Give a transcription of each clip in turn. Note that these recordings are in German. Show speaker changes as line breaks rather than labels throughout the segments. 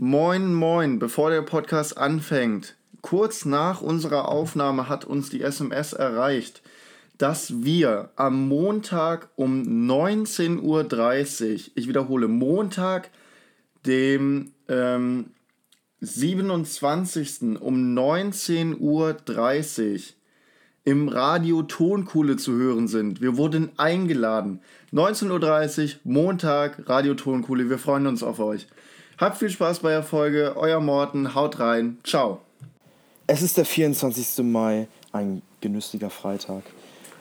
Moin, moin, bevor der Podcast anfängt. Kurz nach unserer Aufnahme hat uns die SMS erreicht, dass wir am Montag um 19.30 Uhr, ich wiederhole, Montag, dem ähm, 27. um 19.30 Uhr im Radio Tonkuhle zu hören sind. Wir wurden eingeladen. 19.30 Uhr, Montag, Radio Tonkuhle. Wir freuen uns auf euch. Habt viel Spaß bei der Folge. Euer Morten. Haut rein. Ciao.
Es ist der 24. Mai, ein genüsslicher Freitag.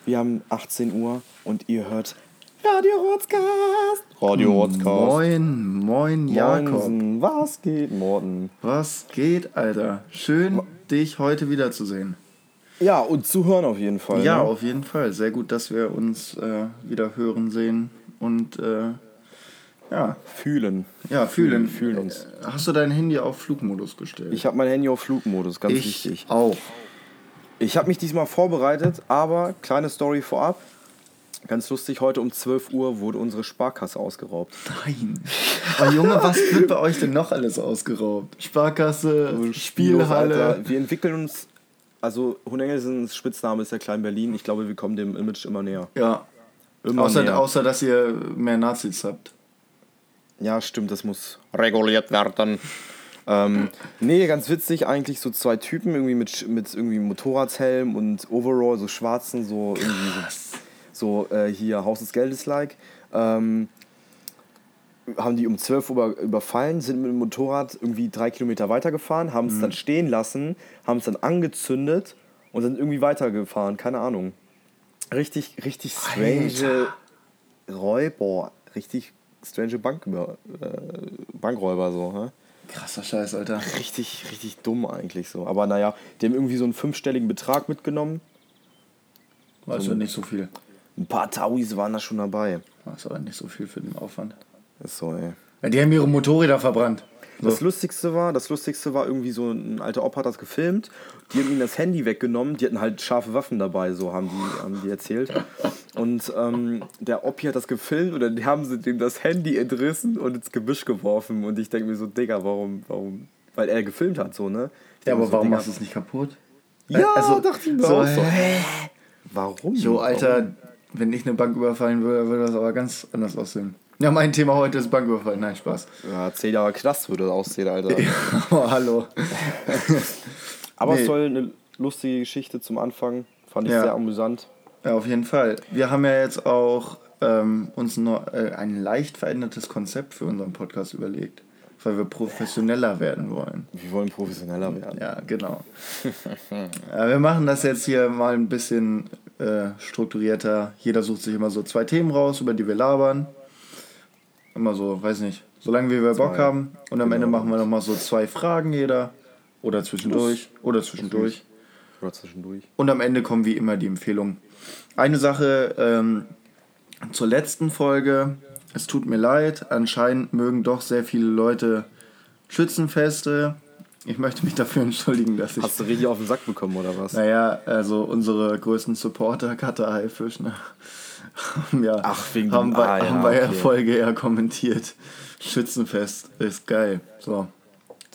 Wir haben 18 Uhr und ihr hört Radio Rotzcast. Radio Rotzcast.
Moin, moin, Jakob.
Moinsen. Was geht, Morten?
Was geht, Alter? Schön, dich heute wiederzusehen.
Ja, und zu hören auf jeden Fall.
Ja,
ne?
auf jeden Fall. Sehr gut, dass wir uns äh, wieder hören sehen und äh, ja,
Fühlen.
ja, fühlen.
Fühlen uns.
Äh, Hast du dein Handy auf Flugmodus gestellt?
Ich habe mein Handy auf Flugmodus, ganz wichtig.
auch.
Ich habe mich diesmal vorbereitet, aber kleine Story vorab. Ganz lustig, heute um 12 Uhr wurde unsere Sparkasse ausgeraubt.
Nein. Oh Junge, was wird bei euch denn noch alles ausgeraubt? Sparkasse, Spielhalle.
Alter. Wir entwickeln uns, also Hunengelsens Spitzname ist ja Klein Berlin. Ich glaube, wir kommen dem Image immer näher.
Ja.
Immer
Außer,
näher.
außer, dass ihr mehr Nazis habt.
Ja, stimmt, das muss reguliert werden. Ähm, nee, ganz witzig eigentlich, so zwei Typen irgendwie mit, mit irgendwie Motorradhelm und Overall, so schwarzen, so irgendwie so, so äh, hier Haus des Geldes-like. Ähm, haben die um 12 Uhr über- überfallen, sind mit dem Motorrad irgendwie drei Kilometer weitergefahren, haben es dann stehen lassen, haben es dann angezündet und sind irgendwie weitergefahren, keine Ahnung. Richtig, richtig strange Räuber, richtig strange Banküber, äh, Bankräuber so, hä?
Krasser Scheiß, Alter.
Richtig, richtig dumm eigentlich so. Aber naja, die haben irgendwie so einen fünfstelligen Betrag mitgenommen.
Weißt du nicht so viel.
Ein paar Tauis waren da schon dabei.
Ist aber nicht so viel für den Aufwand.
Ist so, ey.
Ja, die haben ihre Motorräder verbrannt.
Das Lustigste war, das Lustigste war irgendwie so ein alter Opa hat das gefilmt. Die haben ihm das Handy weggenommen. Die hatten halt scharfe Waffen dabei, so haben die, haben die erzählt. Und ähm, der Opi hat das gefilmt und dann haben sie dem das Handy entrissen und ins Gebüsch geworfen. Und ich denke mir so, Digga, warum, warum? Weil er gefilmt hat, so, ne?
Ja, aber
so,
warum
Digga,
machst du es nicht kaputt?
Ja,
Also,
dachte ich mir
so,
auch so.
hä?
Warum?
Jo,
Warum?
Alter, wenn ich eine Bank überfallen würde, würde das aber ganz anders aussehen. Ja, mein Thema heute ist Banküberfall. Nein, Spaß.
Ja, 10 Jahre Knast würde das aussehen, Alter.
oh, hallo.
Aber
Nee.
es soll eine lustige Geschichte zum Anfang. Fand ich
Ja.
sehr amüsant.
Ja, auf jeden Fall. Wir haben ja jetzt auch ähm, uns noch, äh, ein leicht verändertes Konzept für unseren Podcast überlegt, weil wir professioneller werden wollen.
Wir wollen professioneller werden.
Ja, genau. ja, wir machen das jetzt hier mal ein bisschen äh, strukturierter. Jeder sucht sich immer so zwei Themen raus, über die wir labern. Immer so, weiß nicht, solange wir Bock
Zwei.
haben. Und am
Genau.
Ende machen wir nochmal so zwei Fragen jeder. Oder zwischendurch. Oder zwischendurch.
Oder zwischendurch.
Und am Ende kommen wie immer die Empfehlungen. Eine Sache ähm, zur letzten Folge. Es tut mir leid, anscheinend mögen doch sehr viele Leute Schützenfeste. Ich möchte mich dafür entschuldigen, dass ich.
Hast du richtig auf den Sack bekommen, oder was?
Naja, also unsere größten Supporter, Kater Haifisch, ne? Ja,
Ach, wegen
haben, bei,
ah, ja,
haben bei der
okay.
Folge ja kommentiert. Schützenfest ist geil. So,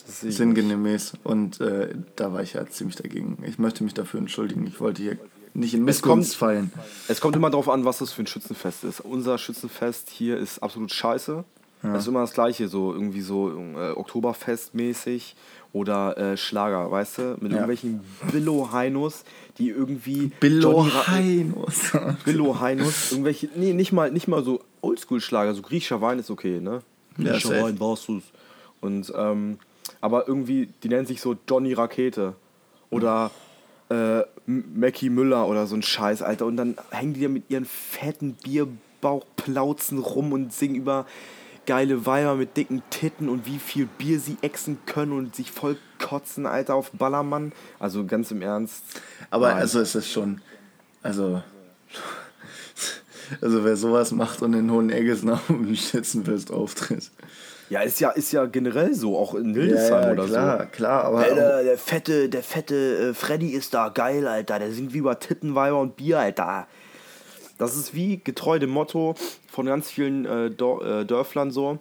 sinngemäß. Und äh, da war ich ja ziemlich dagegen. Ich möchte mich dafür entschuldigen. Ich wollte hier nicht in Missgunst fallen.
Es kommt immer darauf an, was das für ein Schützenfest ist. Unser Schützenfest hier ist absolut scheiße. Es ist immer das gleiche, so irgendwie so äh, Oktoberfest-mäßig oder äh, Schlager, weißt du? Mit
Ja.
irgendwelchen Billo-Heinos, die irgendwie.
Billo
Johnny Ra-
Heinos.
Billo Heinus, irgendwelche, nee, nicht mal, nicht mal so Oldschool-Schlager, so griechischer Wein ist okay, ne?
Ja,
Griechischer
safe.
Wein, warst du's. Und, ähm, aber irgendwie, die nennen sich so Johnny Rakete oder äh, Mackie Müller oder so ein Scheiß, Alter. Und dann hängen die da mit ihren fetten Bierbauchplauzen rum und singen über geile Weiber mit dicken Titten und wie viel Bier sie exen können und sich voll kotzen, Alter, auf Ballermann. Also ganz im Ernst.
Aber
Nein.
also es ist schon, also, also wer sowas macht und in Hohen Egges nach dem Schützenfest auftritt.
Ja, ist ja, ist ja generell so, auch in Hildesheim oder
klar,
so.
klar, aber
Alter, der fette, der fette äh, Freddy ist da geil, Alter. Der singt wie über Tittenweiber und Bier, Alter. Das ist wie getreu dem Motto von ganz vielen äh, äh, Dörflern so.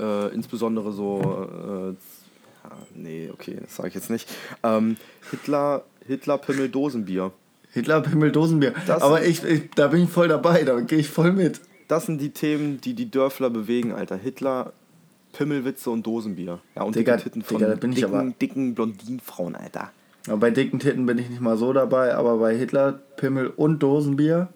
äh, insbesondere so, äh, ja, nee, okay, das sage ich jetzt nicht. Ähm, Hitler, Hitler Pimmel Dosenbier.
Hitler, Pimmel, Dosenbier.
Das-
Aber ich, ich, da bin ich voll dabei, da gehe ich voll mit.
Das sind die Themen, die die Dörfler bewegen, Alter. Hitler, Pimmelwitze und Dosenbier. Ja, und
Digga,
Titten von
Digga, da bin ich
dicken,
aber-
dicken Blondinenfrauen, Alter.
Aber bei dicken Titten bin ich nicht mal so dabei, aber bei Hitler, Pimmel und Dosenbier,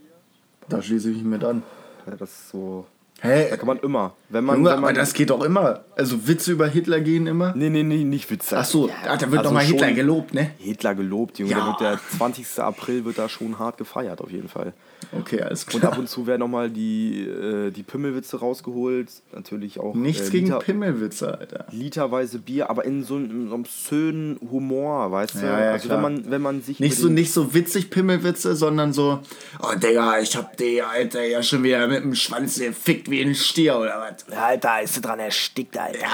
da schließe ich mich mit an.
Ja, das ist so.
Hä?
Da kann man immer. Wenn man,
Junge,
wenn man
aber das geht doch immer. Also Witze über Hitler gehen immer.
Nee, nee, nee, nicht Witze.
Ach so, ah, da wird
Also
doch mal Hitler gelobt, ne?
Hitler gelobt, Junge.
Ja.
Da wird der 20. April wird da schon hart gefeiert, auf jeden Fall.
Okay, alles
Und ab
klar.
und zu werden nochmal die, äh, die Pimmelwitze rausgeholt. Natürlich auch.
Nichts
äh,
gegen
Liter,
Pimmelwitze, Alter.
Literweise Bier, aber in so einem, so einem schönen Humor, weißt du?
Ja, ja,
also
klar.
wenn man, wenn man sich.
Nicht so, nicht so witzig Pimmelwitze, sondern so, oh Digga, ich hab die, Alter, ja schon wieder mit dem Schwanz gefickt wie ein Stier oder was.
Alter, ist du dran erstickt, Alter.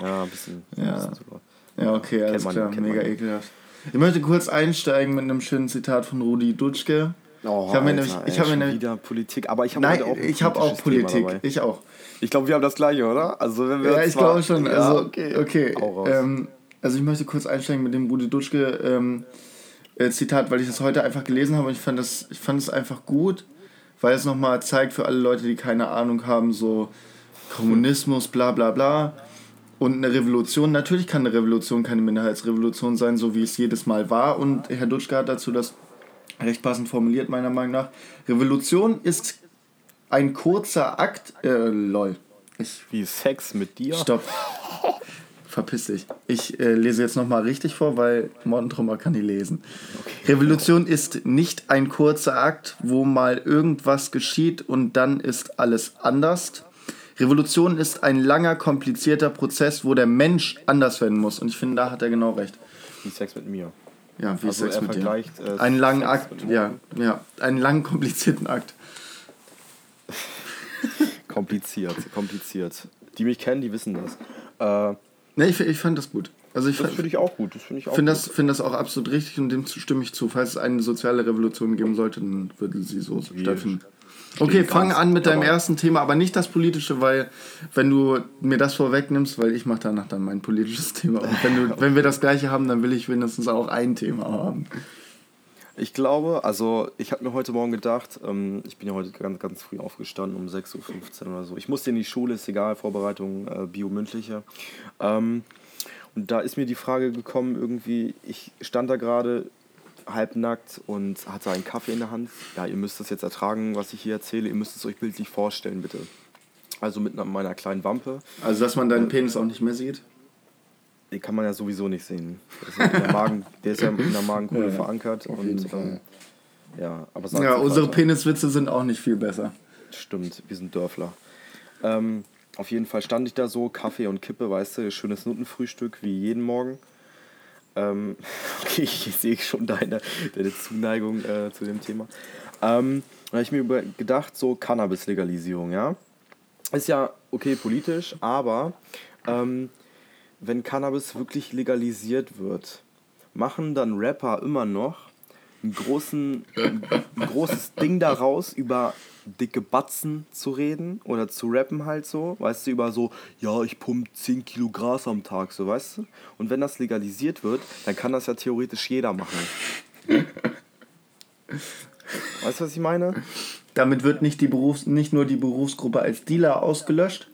ja, ein bisschen. Ein bisschen super.
Ja, okay, alles
man,
klar, mega
man.
ekelhaft. Ich möchte kurz einsteigen mit einem schönen Zitat von Rudi Dutschke.
Oh,
ich habe mir
Alter,
nämlich,
ey,
ich habe mir nämlich,
wieder Politik, aber ich habe
nein,
auch ein
ich habe auch Politik,
dabei.
ich auch.
Ich glaube, wir haben das gleiche, oder? Also wenn wir
Ja, ich glaube schon.
Ja,
Also,
okay.
okay. Ähm, also ich möchte kurz einsteigen mit dem Rudi Dutschke ähm, äh, Zitat, weil ich das heute einfach gelesen habe und ich fand das, ich fand es einfach gut, weil es nochmal zeigt für alle Leute, die keine Ahnung haben, so Kommunismus, bla bla bla. Und eine Revolution, natürlich kann eine Revolution keine Minderheitsrevolution sein, so wie es jedes Mal war. Und Herr Dutschke hat dazu das recht passend formuliert, meiner Meinung nach. Revolution ist ein kurzer Akt. Äh, lol. Ich
Wie Sex mit dir?
Stopp. Verpiss dich. Ich äh, lese jetzt nochmal richtig vor, weil Mortentrummer kann die lesen. Revolution ist nicht ein kurzer Akt, wo mal irgendwas geschieht und dann ist alles anders. Revolution ist ein langer, komplizierter Prozess, wo der Mensch anders werden muss. Und ich finde, da hat er genau recht.
Wie Sex mit mir.
Ja, wie
Also
Sex mit dir.
äh,
einen langen
Sex
Akt, ja, ja, einen langen, komplizierten Akt.
Kompliziert, kompliziert. Die mich kennen, die wissen das. Äh,
Ne, ich, ich fand das gut. Also ich
das finde ich auch gut. Das finde ich auch
finde
gut.
das, finde das auch absolut richtig und dem stimme ich zu. Falls es eine soziale Revolution geben sollte, dann würde sie so stattfinden. Okay, fang an mit deinem ersten Thema, aber nicht das politische, weil wenn du mir das vorwegnimmst, weil ich mache danach dann mein politisches Thema. Und wenn, du, wenn wir das gleiche haben, dann will ich wenigstens auch ein Thema haben.
Ich glaube, also ich habe mir heute Morgen gedacht, ähm, ich bin ja heute ganz, ganz früh aufgestanden, um 6.15 Uhr oder so. Ich musste in die Schule, ist egal, Vorbereitung, äh, biomündliche. Ähm, und da ist mir die Frage gekommen, irgendwie, ich stand da gerade halbnackt und hatte einen Kaffee in der Hand. Ja, ihr müsst das jetzt ertragen, was ich hier erzähle. Ihr müsst es euch bildlich vorstellen, bitte. Also mit einer- meiner kleinen Wampe.
Also, dass man deinen Penis auch nicht mehr sieht.
Den kann man ja sowieso nicht sehen. Der ist ja in der, Magen, der, ist ja in der Magenkuhle
Ja,
verankert. und. Ähm, ja, aber
Ja, unsere
weiter.
Peniswitze sind auch nicht viel besser.
Stimmt, wir sind Dörfler. Ähm, auf jeden Fall stand ich da so, Kaffee und Kippe, weißt du, schönes Nuttenfrühstück wie jeden Morgen. Ähm, okay, ich sehe schon deine, deine Zuneigung äh, zu dem Thema. Ähm, da habe ich mir gedacht, so Cannabis-Legalisierung, ja. Ist ja okay politisch, aber ähm, wenn Cannabis wirklich legalisiert wird, machen dann Rapper immer noch einen großen, ein, großes Ding daraus, über dicke Batzen zu reden oder zu rappen halt so, weißt du, über so, ja, ich pump 10 Kilo Gras am Tag, so, weißt du? Und wenn das legalisiert wird, dann kann das ja theoretisch jeder machen. Weißt du, was ich meine?
Damit wird nicht, die Berufs-, nicht nur die Berufsgruppe als Dealer ausgelöscht,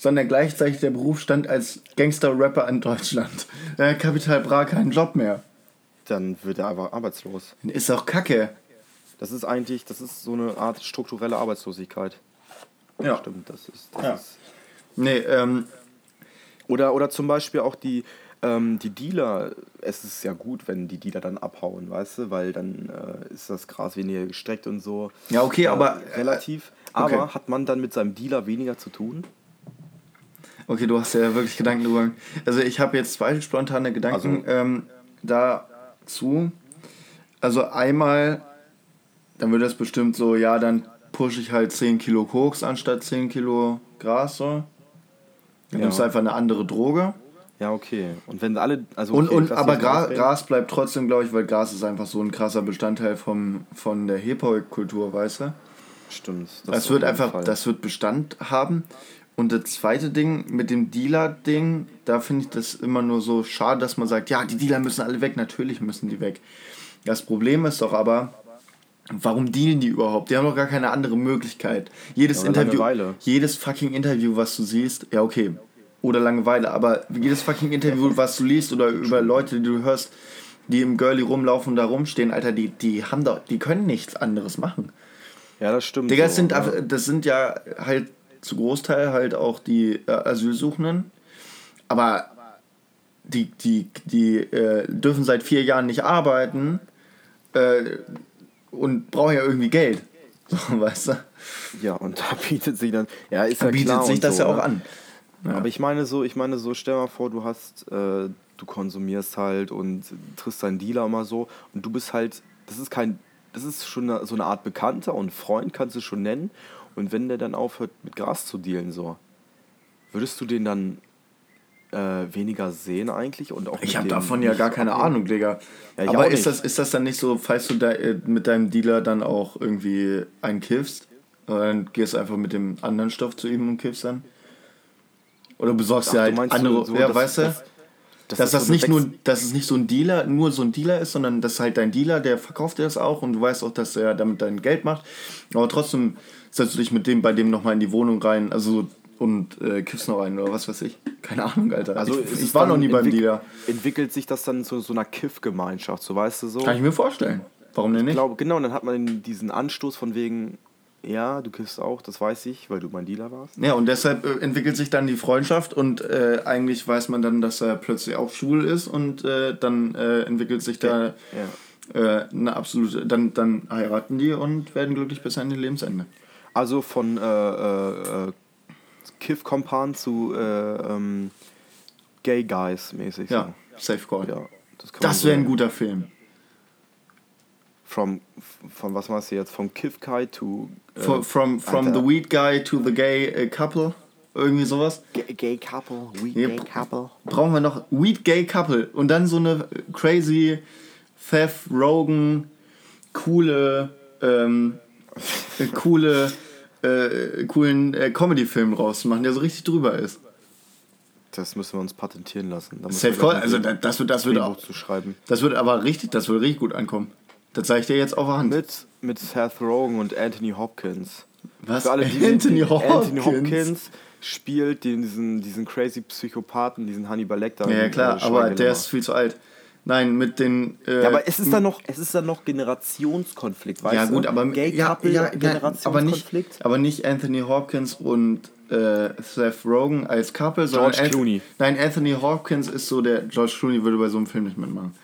sondern gleichzeitig der Berufsstand als Gangster-Rapper in Deutschland. Hat Kapital Bra keinen Job mehr.
Dann wird er einfach arbeitslos.
Ist auch kacke.
Das ist eigentlich, das ist so eine Art strukturelle Arbeitslosigkeit.
Ja.
Stimmt, das ist. Das
Ja.
ist
Nee, ähm,
oder, oder zum Beispiel auch die, ähm, die Dealer. Es ist ja gut, wenn die Dealer dann abhauen, weißt du, weil dann äh, ist das Gras weniger gestreckt und so.
Ja, okay,
Äh,
aber,
Relativ.
okay.
Aber hat man dann mit seinem Dealer weniger zu tun?
Okay, du hast ja wirklich Gedanken drüber. Also ich habe jetzt zwei spontane Gedanken
Also-
ähm, dazu. Also einmal, dann wird das bestimmt so, ja, dann pushe ich halt 10 Kilo Koks anstatt 10 Kilo Gras so. Dann
Ja.
nimmst du einfach eine andere Droge.
Ja, okay. Und wenn alle. Also
Und,
okay,
und
lass
aber
mal
Gras,
ausreden.
Gras bleibt trotzdem, glaube ich, weil Gras ist einfach so ein krasser Bestandteil vom, von der Hip-Hop-Kultur, weißt du?
Stimmt.
Das,
auf
wird einfach,
Fall.
das wird Bestand haben. Und das zweite Ding mit dem Dealer-Ding, da finde ich das immer nur so schade, dass man sagt, ja, die Dealer müssen alle weg, natürlich müssen die weg. Das Problem ist doch aber, warum dealen die überhaupt? Die haben doch gar keine andere Möglichkeit. Jedes
Ja,
Interview,
Langeweile.
jedes fucking Interview, was du siehst, ja okay, oder Langeweile, aber jedes fucking Interview, was du liest oder über Leute, die du hörst, die im Girlie rumlaufen und da rumstehen, Alter, die, die haben doch, die können nichts anderes machen.
Ja, das stimmt.
Digga, das
so,
sind,
ja.
einfach- das sind ja halt zu Großteil halt auch die äh, Asylsuchenden. Aber die, die, die äh, dürfen seit vier Jahren nicht arbeiten äh, und brauchen ja irgendwie Geld. So, weißt du?
Ja, und da bietet sich dann. Ja, ist
Da
ja
bietet sich das
so,
ja auch
ne?
an. Ja.
Aber ich meine so, ich meine so, stell mal vor, du hast, äh, du konsumierst halt und triffst deinen Dealer immer so und du bist halt, das ist kein, das ist schon eine, so eine Art Bekannter und Freund kannst du schon nennen. Und wenn der dann aufhört mit Gras zu dealen, so, würdest du den dann äh, weniger sehen eigentlich und auch
Ich habe davon ja gar keine? Ahnung, Digga.
Ja,
Aber ist
nicht.
das, ist das dann nicht so, falls du da, äh, mit deinem Dealer dann auch irgendwie einen kiffst? Und dann gehst du einfach mit dem anderen Stoff zu ihm und kiffst dann? Oder besorgst
Ach,
dir
du
halt andere,
so,
ja,
dass-
weißt du?
dass-
dass
das
das
so
nicht nur, dass es nicht so ein Dealer, nur so ein Dealer ist, sondern das ist halt dein Dealer, der verkauft dir das auch und du weißt auch, dass er damit dein Geld macht. Aber trotzdem setzt du dich mit dem bei dem nochmal in die Wohnung rein, also und äh, kiffst noch rein oder was weiß ich. Keine Ahnung, Alter.
Also
ich, ich war noch nie beim Dealer.
Entwickelt sich das dann zu so einer Kiff-Gemeinschaft, so weißt du so?
Kann ich mir vorstellen. Warum denn
Ich
nicht?
glaube, genau, dann hat man diesen Anstoß von wegen, ja, du kiffst auch, das weiß ich, weil du mein Dealer warst.
Ja, und deshalb äh, entwickelt sich dann die Freundschaft und äh, eigentlich weiß man dann, dass er plötzlich auch schwul ist und äh, dann äh, entwickelt sich da
Ja.
äh, eine absolute, dann, dann heiraten die und werden glücklich bis an ihr Lebensende.
Also von äh, äh, äh, Kiff-Kompan zu äh, ähm, Gay Guys mäßig.
Ja, safe call.
So. ja das
Das wäre ein guter Film.
From, von was meinst du jetzt? Vom Kiff-Guy to. Äh,
From, from, from
Alter.
the weed guy to the gay äh, couple. Irgendwie sowas.
Gay, gay Couple, we
Ja,
Gay Couple.
Brauchen wir noch Weed Gay Couple. Und dann so eine crazy Seth Rogen, coole, ähm, äh, coole, äh, coolen äh, Comedy-Film rausmachen, der so richtig drüber ist.
Das müssen wir uns patentieren lassen.
Safe Call, also das wird, das wird
Drehbuch
auch,
zu schreiben.
das wird aber richtig, das wird richtig gut ankommen. Das zeige ich dir jetzt auf der Hand.
Mit, mit Seth Rogen und Anthony Hopkins.
Was?
Für alle, die
Anthony Hopkins?
Anthony Hopkins spielt diesen, diesen crazy Psychopathen, diesen Hannibal Lecter.
Ja, ja klar,
äh,
aber der ist viel zu alt. Nein, mit den. Äh,
Ja, aber es ist dann noch, es ist dann noch Generationskonflikt, weißt
ja
du?
gut, aber
Gay
ja,
Couple,
ja, ja, aber nicht,
Generationskonflikt.
aber nicht Anthony Hopkins und äh, Seth Rogen als Couple, sondern
George
Anth-
Clooney.
Nein, Anthony Hopkins ist so der George Clooney würde bei so einem Film nicht mitmachen.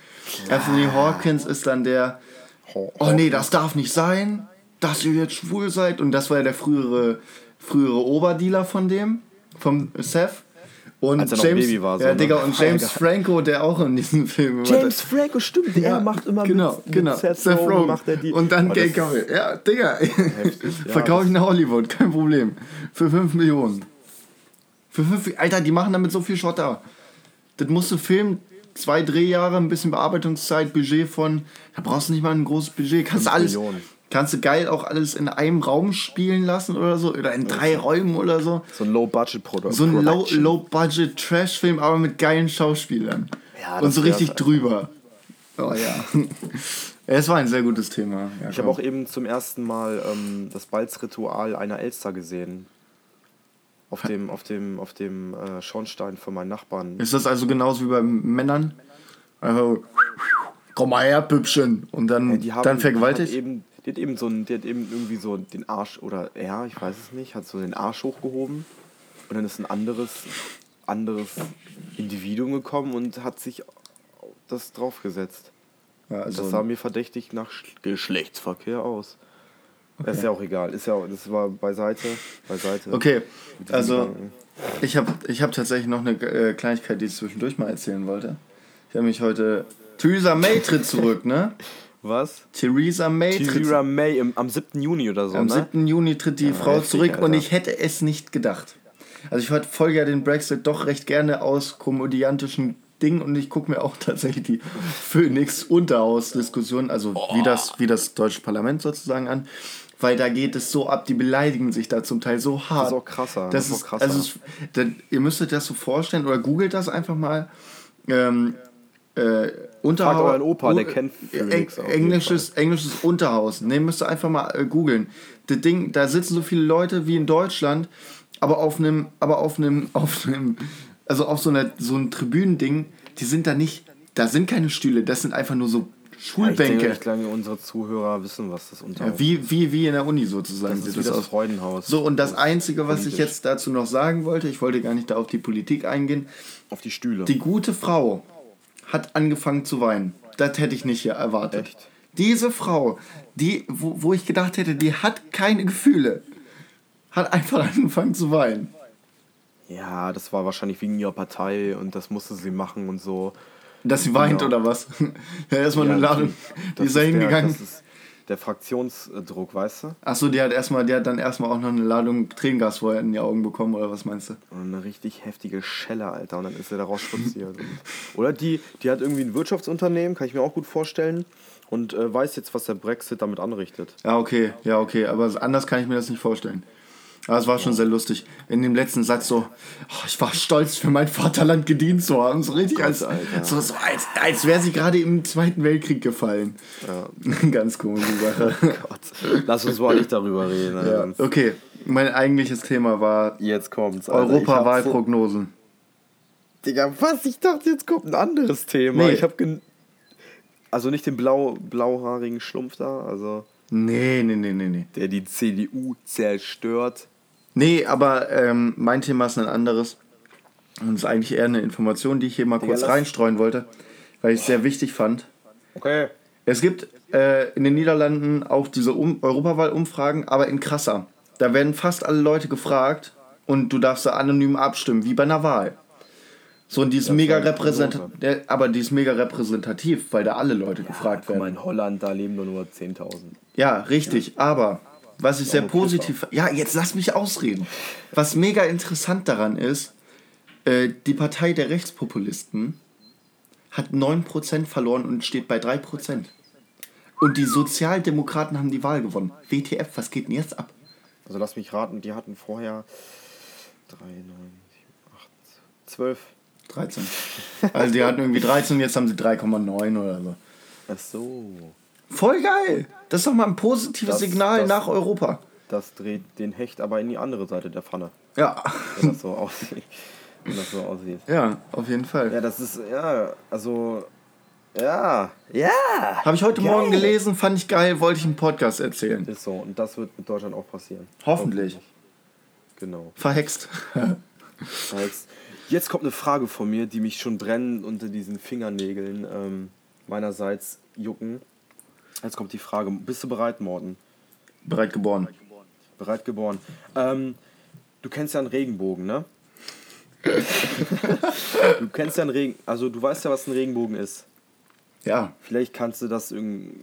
Anthony Hopkins ist dann der Oh nee, das darf nicht sein, dass ihr jetzt schwul seid und das war ja der frühere frühere Oberdealer von dem vom Seth und
Als er noch
James
Baby war, so,
ja,
ne?
Digga, und James Franco, der auch in diesem Film immer-
James Franco, stimmt, der
Ja,
macht immer
genau,
mit,
genau.
mit Seth, Rogen, macht er die.
Und dann
Aber
Gay Couple. Ja, Digga.
ja,
Verkaufe ich nach Hollywood, kein Problem. Für 5 Millionen. Für 5 Alter, die machen damit so viel Schotter. Das musst du filmen, zwei Drehjahre, ein bisschen Bearbeitungszeit, Budget von. Da brauchst du nicht mal ein großes Budget. Kannst alles.
Millionen.
Kannst du geil auch alles in einem Raum spielen lassen oder so? Oder in drei Räumen oder so?
So ein Low-Budget-Produkt.
So ein Low- Low-Budget-Trash-Film, aber mit geilen Schauspielern.
Ja,
Und so richtig drüber. Oh ja. Es war ein sehr gutes Thema. Ja,
Ich habe auch eben zum ersten Mal ähm, das Balzritual einer Elster gesehen. Auf dem, auf dem, auf dem äh, Schornstein von meinen Nachbarn.
Ist das also genauso wie bei Männern? Also, komm mal her, Püppchen. Und dann,
Die haben,
dann vergewaltigt?
eben, die, hat eben so ein, die hat eben irgendwie so den Arsch, oder er, ich weiß es nicht, hat so den Arsch hochgehoben. Und dann ist ein anderes, anderes Individuum gekommen und hat sich das draufgesetzt.
Ja, also,
Das sah mir verdächtig nach Sch- Geschlechtsverkehr aus. Ist ja auch egal. Ist ja auch, das war beiseite. beiseite.
okay, also
Gedanken.
ich habe ich hab tatsächlich noch eine äh, Kleinigkeit, die ich zwischendurch mal erzählen wollte. Ich habe mich heute... Theresa May tritt zurück, ne?
Was?
Theresa May tritt
Theresa May im, am 7. Juni oder so,
Am
ne?
7. Juni tritt die Frau
heftig,
zurück und
Alter.
ich hätte es nicht gedacht. Also ich verfolge ja den Brexit doch recht gerne aus komödiantischen Dingen und ich gucke mir auch tatsächlich die Phoenix-Unterhaus-Diskussion, also wie, das, wie das deutsche Parlament sozusagen an. weil da geht es so ab, die beleidigen sich da zum Teil so hart.
Das ist auch krasser.
Das,
Das
ist,
krasser.
also es, ihr müsstet das so vorstellen oder googelt das einfach mal. Ähm, äh, Unterhaus.
Fragt euren Opa, der kennt
Eng,
Phoenix jeden
englisches, englisches Unterhaus. Ne, müsst ihr einfach mal äh, googeln. Das Ding, da sitzen so viele Leute wie in Deutschland, aber auf einem, aber auf einem, auf einem, also auf so einer so ein Tribünending, die sind da nicht, da sind keine Stühle, das sind einfach nur so
Ich
Schulbänke.
denke, ich glaube, unsere Zuhörer wissen, was das unter
Ja, wie, wie, wie in der Uni sozusagen
das ist
das
das
aus.
Freudenhaus.
So, und das Einzige, was ich
Politisch.
jetzt dazu noch sagen wollte, ich wollte gar nicht da auf die Politik eingehen,
Auf die Stühle.
die gute Frau hat angefangen zu weinen. Das hätte ich nicht erwartet.
Echt?
Diese Frau, die, wo, wo ich gedacht hätte, die hat keine Gefühle, hat einfach angefangen zu weinen.
ja, das war wahrscheinlich wegen ihrer Partei und das musste sie machen und so.
Dass sie weint
Genau.
oder was? ja, erstmal eine
Ja,
Ladung.
das
Die ist da hingegangen.
Das ist der Fraktionsdruck, weißt du?
Achso, die hat erstmal, die hat dann erstmal auch noch eine Ladung Tränengas vorher in die Augen bekommen, oder was meinst du?
Und eine richtig heftige Schelle, Alter. Und dann ist er daraus spaziert. Und- Oder die, die hat irgendwie ein Wirtschaftsunternehmen, kann ich mir auch gut vorstellen. Und äh, weiß jetzt, was der Brexit damit anrichtet.
Ja, okay, ja, okay, aber anders kann ich mir das nicht vorstellen. Aber es war schon sehr lustig. In dem letzten Satz so, oh, ich war stolz für mein Vaterland gedient zu haben. So richtig als, so, so als, als wäre sie gerade im Zweiten Weltkrieg gefallen.
Ja.
Ganz komische Sache.
Gott. Lass uns mal nicht darüber reden.
ja, okay, mein eigentliches Thema war
Jetzt kommt's. Hab
Europawahlprognosen.
So, Digga, was? Ich dachte, jetzt kommt ein anderes Thema.
Nee.
Ich hab gen Also nicht den blau, blauhaarigen Schlumpf da, also
Nee, nee, nee, nee, nee.
der die CDU zerstört.
Nee, aber ähm, mein Thema ist ein anderes. Und es ist eigentlich eher eine Information, die ich hier mal kurz
lass-
reinstreuen wollte, weil ich es sehr wichtig fand.
Okay.
Es gibt äh, in den Niederlanden auch diese um Europawahl-Umfragen, aber in krasser. Da werden fast alle Leute gefragt und du darfst da anonym abstimmen, wie bei einer Wahl. So, und die ist
Das
mega repräsentativ, aber die ist mega repräsentativ, weil da alle Leute gefragt
Guck mal,
werden.
in Holland, da leben nur nur 10.000.
Ja, richtig, aber was ich sehr positiv. Ja, jetzt lass mich ausreden. Was mega interessant daran ist, äh, die Partei der Rechtspopulisten hat 9% verloren und steht bei 3%. Und die Sozialdemokraten haben die Wahl gewonnen. WTF, was geht denn jetzt ab?
Also lass mich raten, die hatten vorher 3, 9, 7, 8, 12.
13. Also die hatten irgendwie 13, jetzt haben sie 3,9 oder so.
Ach so.
Voll geil! Das ist doch mal ein positives
Das-
Signal
das-
nach Europa.
Das dreht den Hecht aber in die andere Seite der Pfanne,
Ja.
wenn das so aussieht. Wenn das so aussieht.
Ja, auf jeden Fall.
Ja, das ist, ja, also, ja, ja.
Habe ich heute
Geil.
Morgen gelesen, fand ich geil, wollte ich im Podcast erzählen.
Ist so, und das wird mit Deutschland auch passieren.
Hoffentlich.
Genau.
Verhext.
Jetzt, jetzt kommt eine Frage von mir, die mich schon brennend unter diesen Fingernägeln ähm, meinerseits jucken. Jetzt kommt die Frage, bist du bereit, Morten?
Bereit geboren.
Bereit geboren. Ähm, du kennst ja einen Regenbogen, ne? du kennst ja einen Regen, also du weißt ja, was ein Regenbogen ist.
Ja.
Vielleicht kannst du das irgendwie.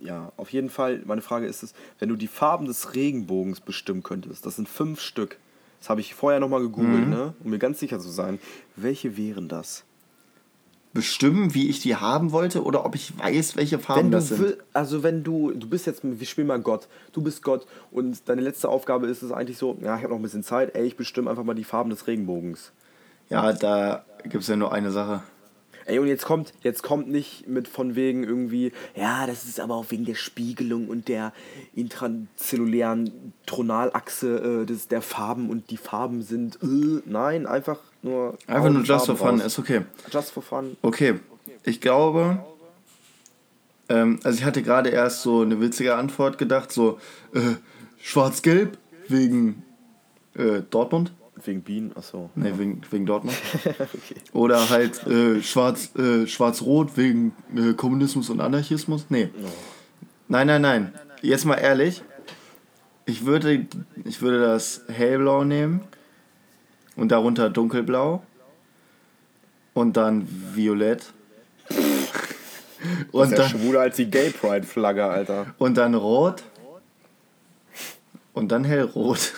Ja, auf jeden Fall. Meine Frage ist es, wenn du die Farben des Regenbogens bestimmen könntest, das sind fünf Stück. Das habe ich vorher nochmal gegoogelt, ne? Um mir ganz sicher zu sein. Welche wären das?
Bestimmen, wie ich die haben wollte oder ob ich weiß, welche Farben
Wenn
das sind.
will, also wenn du, du bist jetzt, wir spielen mal Gott, du bist Gott und deine letzte Aufgabe ist es eigentlich so, ja, ich habe noch ein bisschen Zeit, ey, ich bestimme einfach mal die Farben des Regenbogens.
Ja, da gibt es ja nur eine Sache.
Ey, und jetzt kommt, jetzt kommt nicht mit von wegen irgendwie, ja, das ist aber auch wegen der Spiegelung und der intrazellulären Tonalachse äh, des, der Farben und die Farben sind, äh, nein, einfach nur.
Einfach nur just for fun,
raus.
ist okay.
Just for fun.
Okay, ich glaube, ähm, also ich hatte gerade erst so eine witzige Antwort gedacht, so äh, schwarz-gelb wegen äh, Dortmund.
Wegen Bienen, achso.
Ne, wegen, wegen Dortmund. Oder halt äh, schwarz, äh, schwarz-rot wegen äh, Kommunismus und Anarchismus. Nee. Nein, nein, nein. Jetzt mal ehrlich. Ich würde, ich würde das hellblau nehmen und darunter dunkelblau und dann violett.
Und
Und
ist ja
dann,
schwuler als die Gay Pride Flagge, Alter.
und dann rot und dann hellrot.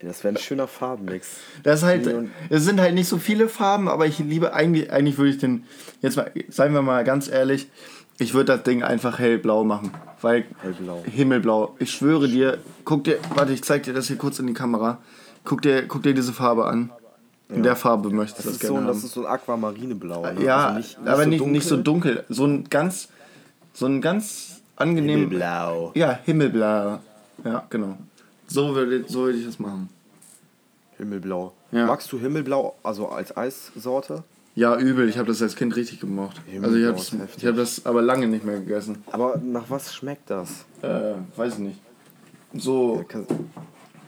Das wäre ein schöner Farbenmix.
Das ist halt, es sind halt nicht so viele Farben, aber ich liebe eigentlich, eigentlich würde ich den, jetzt mal, seien wir mal ganz ehrlich, Ich würde das Ding einfach hellblau machen. Weil
Hellblau.
Himmelblau. Ich schwöre dir, guck dir, warte, ich zeig dir das hier kurz in die Kamera. Guck dir, guck dir diese Farbe an. In der Farbe möchtest du
Das
das,
so,
gerne
ein-
haben.
das ist so ein Aquamarineblau. Ne?
ja,
Also nicht, nicht
aber
so
nicht,
dunkel.
nicht so dunkel. So ein ganz, so ein ganz angenehm.
Himmelblau.
Ja, Himmelblau. Ja, genau. So würde, so würde ich das machen.
Himmelblau.
Ja.
Magst du Himmelblau, also als Eissorte?
Ja, übel. Ich habe das als Kind richtig gemocht. Also ich
Himmelblau
habe ich hab das aber lange nicht mehr gegessen.
Aber nach was schmeckt das?
Äh, weiß ich nicht. So
Ja,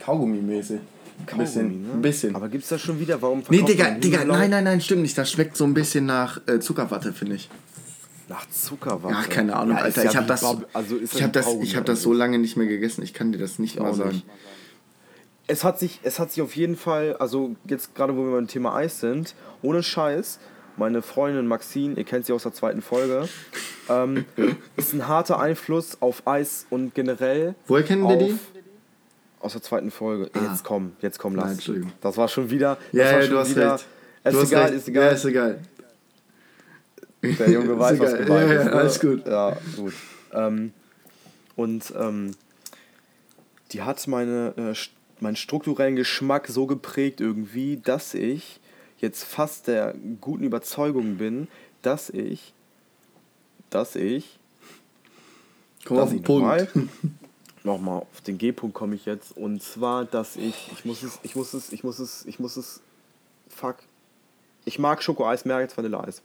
Kaugummi-mäßig. Ein bisschen.
Kaugummi, ne?
Ein bisschen.
Aber gibt's das schon wieder? Warum
Nee, Digga, Digga, nein, nein, nein, stimmt nicht. Das schmeckt so ein bisschen nach äh, Zuckerwatte, finde ich.
Nach Zuckerwatte.
Ja, keine Ahnung,
Ja,
Alter.
ja
Ich habe das,
Bab- also
ich hab das,
Kaugummi
ich hab das so lange nicht mehr gegessen. Ich kann dir das nicht mal
auch
sagen.
nicht. Es hat sich, es hat sich auf jeden Fall, also jetzt gerade wo wir beim Thema Eis sind, ohne Scheiß, meine Freundin Maxine, ihr kennt sie aus der zweiten Folge, ähm, ist ein harter Einfluss auf Eis und generell.
Woher kennen wir die?
Aus der zweiten Folge. Jetzt komm, jetzt komm, lass.
Nein, Entschuldigung.
Das war schon wieder.
Ja, ja, du hast
wieder,
recht.
Ist egal,
recht.
ist egal.
Ja, ist egal.
Der Junge weiß, was gemeint
Ja, ja,
ist. Ne?
alles gut.
Ja, gut. Ähm, und ähm, die hat meine, äh, st- meinen strukturellen Geschmack so geprägt irgendwie, dass ich jetzt fast der guten Überzeugung bin, dass ich, dass ich,
Komm
dass
auf den
ich
Punkt.
nochmal, nochmal auf den G-Punkt komme ich jetzt, und zwar, dass ich, ich muss es, ich muss es, ich muss es, ich muss es, fuck, ich mag Schokoeis mehr als Vanilleeis.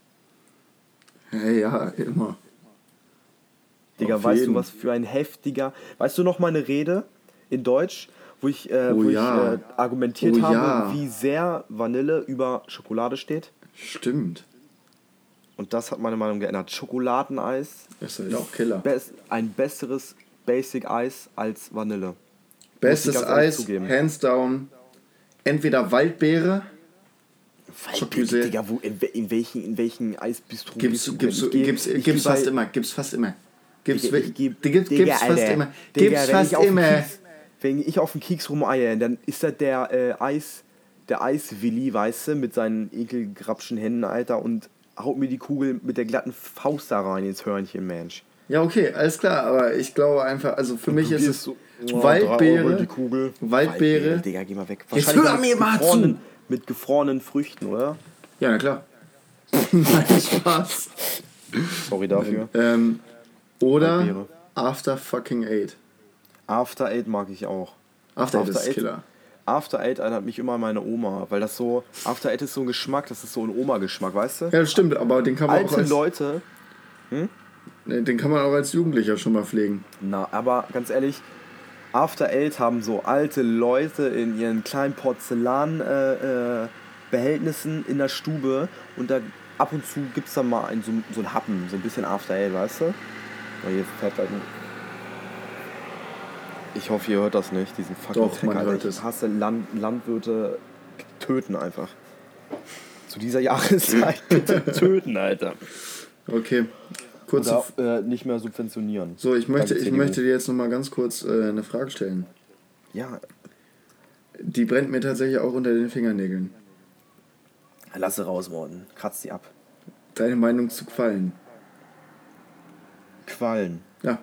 Hey, ja, immer.
Digga,
Auf
weißt
jeden.
du, was für ein heftiger. Weißt du noch meine Rede in Deutsch, wo ich, äh,
Oh
wo
ja.
ich äh, argumentiert
Oh
habe,
ja.
wie sehr Vanille über Schokolade steht?
Stimmt.
Und das hat meine Meinung geändert. Schokoladeneis
Das ist halt auch Killer.
best, ein besseres Basic-Eis als Vanille.
Bestes Eis, hands down. Entweder Waldbeere. Schokolade.
Digga, wo, in, in welchen, in welchen Eisbistro
Gibt's,
bist du
gibt's,
denn?
Gibt's, gibt's
geh
fast immer. Gibt's fast immer. Gibt's,
Digga, ich geb-
die gibt,
Digga,
gibt's fast
Alter.
immer.
Digga,
Gibt's
wenn
fast
ich auf den
immer.
Wenn ich auf den Kieks rumeier, dann ist das der äh, Eis, der Eiswilli, weißt du, mit seinen ekelgrapschen Händen, Alter, und haut mir die Kugel mit der glatten Faust da rein ins Hörnchen, Mensch.
Ja, okay, alles klar, aber ich glaube einfach, also für mich ist es
so, oh, drei Euro
Waldbeere,
die Kugel.
Waldbeere.
Digga, geh mal weg.
Jetzt hör
mit
mir mal
gefrorenen-
zu.
Mit gefrorenen Früchten, oder?
Ja, na klar. Nein, Spaß.
Sorry dafür.
Ähm, oder
Waldbeere.
After fucking eight.
After Eight mag ich auch.
After, Eight ist Killer.
After Eight erinnert mich immer an meine Oma, weil das so, After Eight ist so ein Geschmack, das ist so ein Oma-Geschmack, weißt du?
Ja, das stimmt, aber den kann man auch
Alte
als,
Leute,
Nee, den kann man auch als Jugendlicher schon mal pflegen.
na, aber ganz ehrlich, After Eight haben so alte Leute in ihren kleinen Porzellan-Behältnissen äh, Behältnissen in der Stube und da ab und zu gibt es dann mal ein, so, so ein Happen, so ein bisschen After Eight, weißt du? Oh, jetzt fährt gleich ein ich hoffe, ihr hört das nicht, diesen fucking
Doch, man
Alter.
hört
ich
es.
hasse Land, Landwirte töten einfach. Zu dieser Jahreszeit bitte töten, Alter.
Okay, kurze.
Oder äh, nicht mehr subventionieren.
So, ich möchte, ich möchte dir jetzt noch mal ganz kurz äh, eine Frage stellen.
Ja,
Die brennt mir tatsächlich auch unter den Fingernägeln.
lass sie raus, Morten. Kratz die ab.
Deine Meinung zu Quallen?
Quallen.
Ja.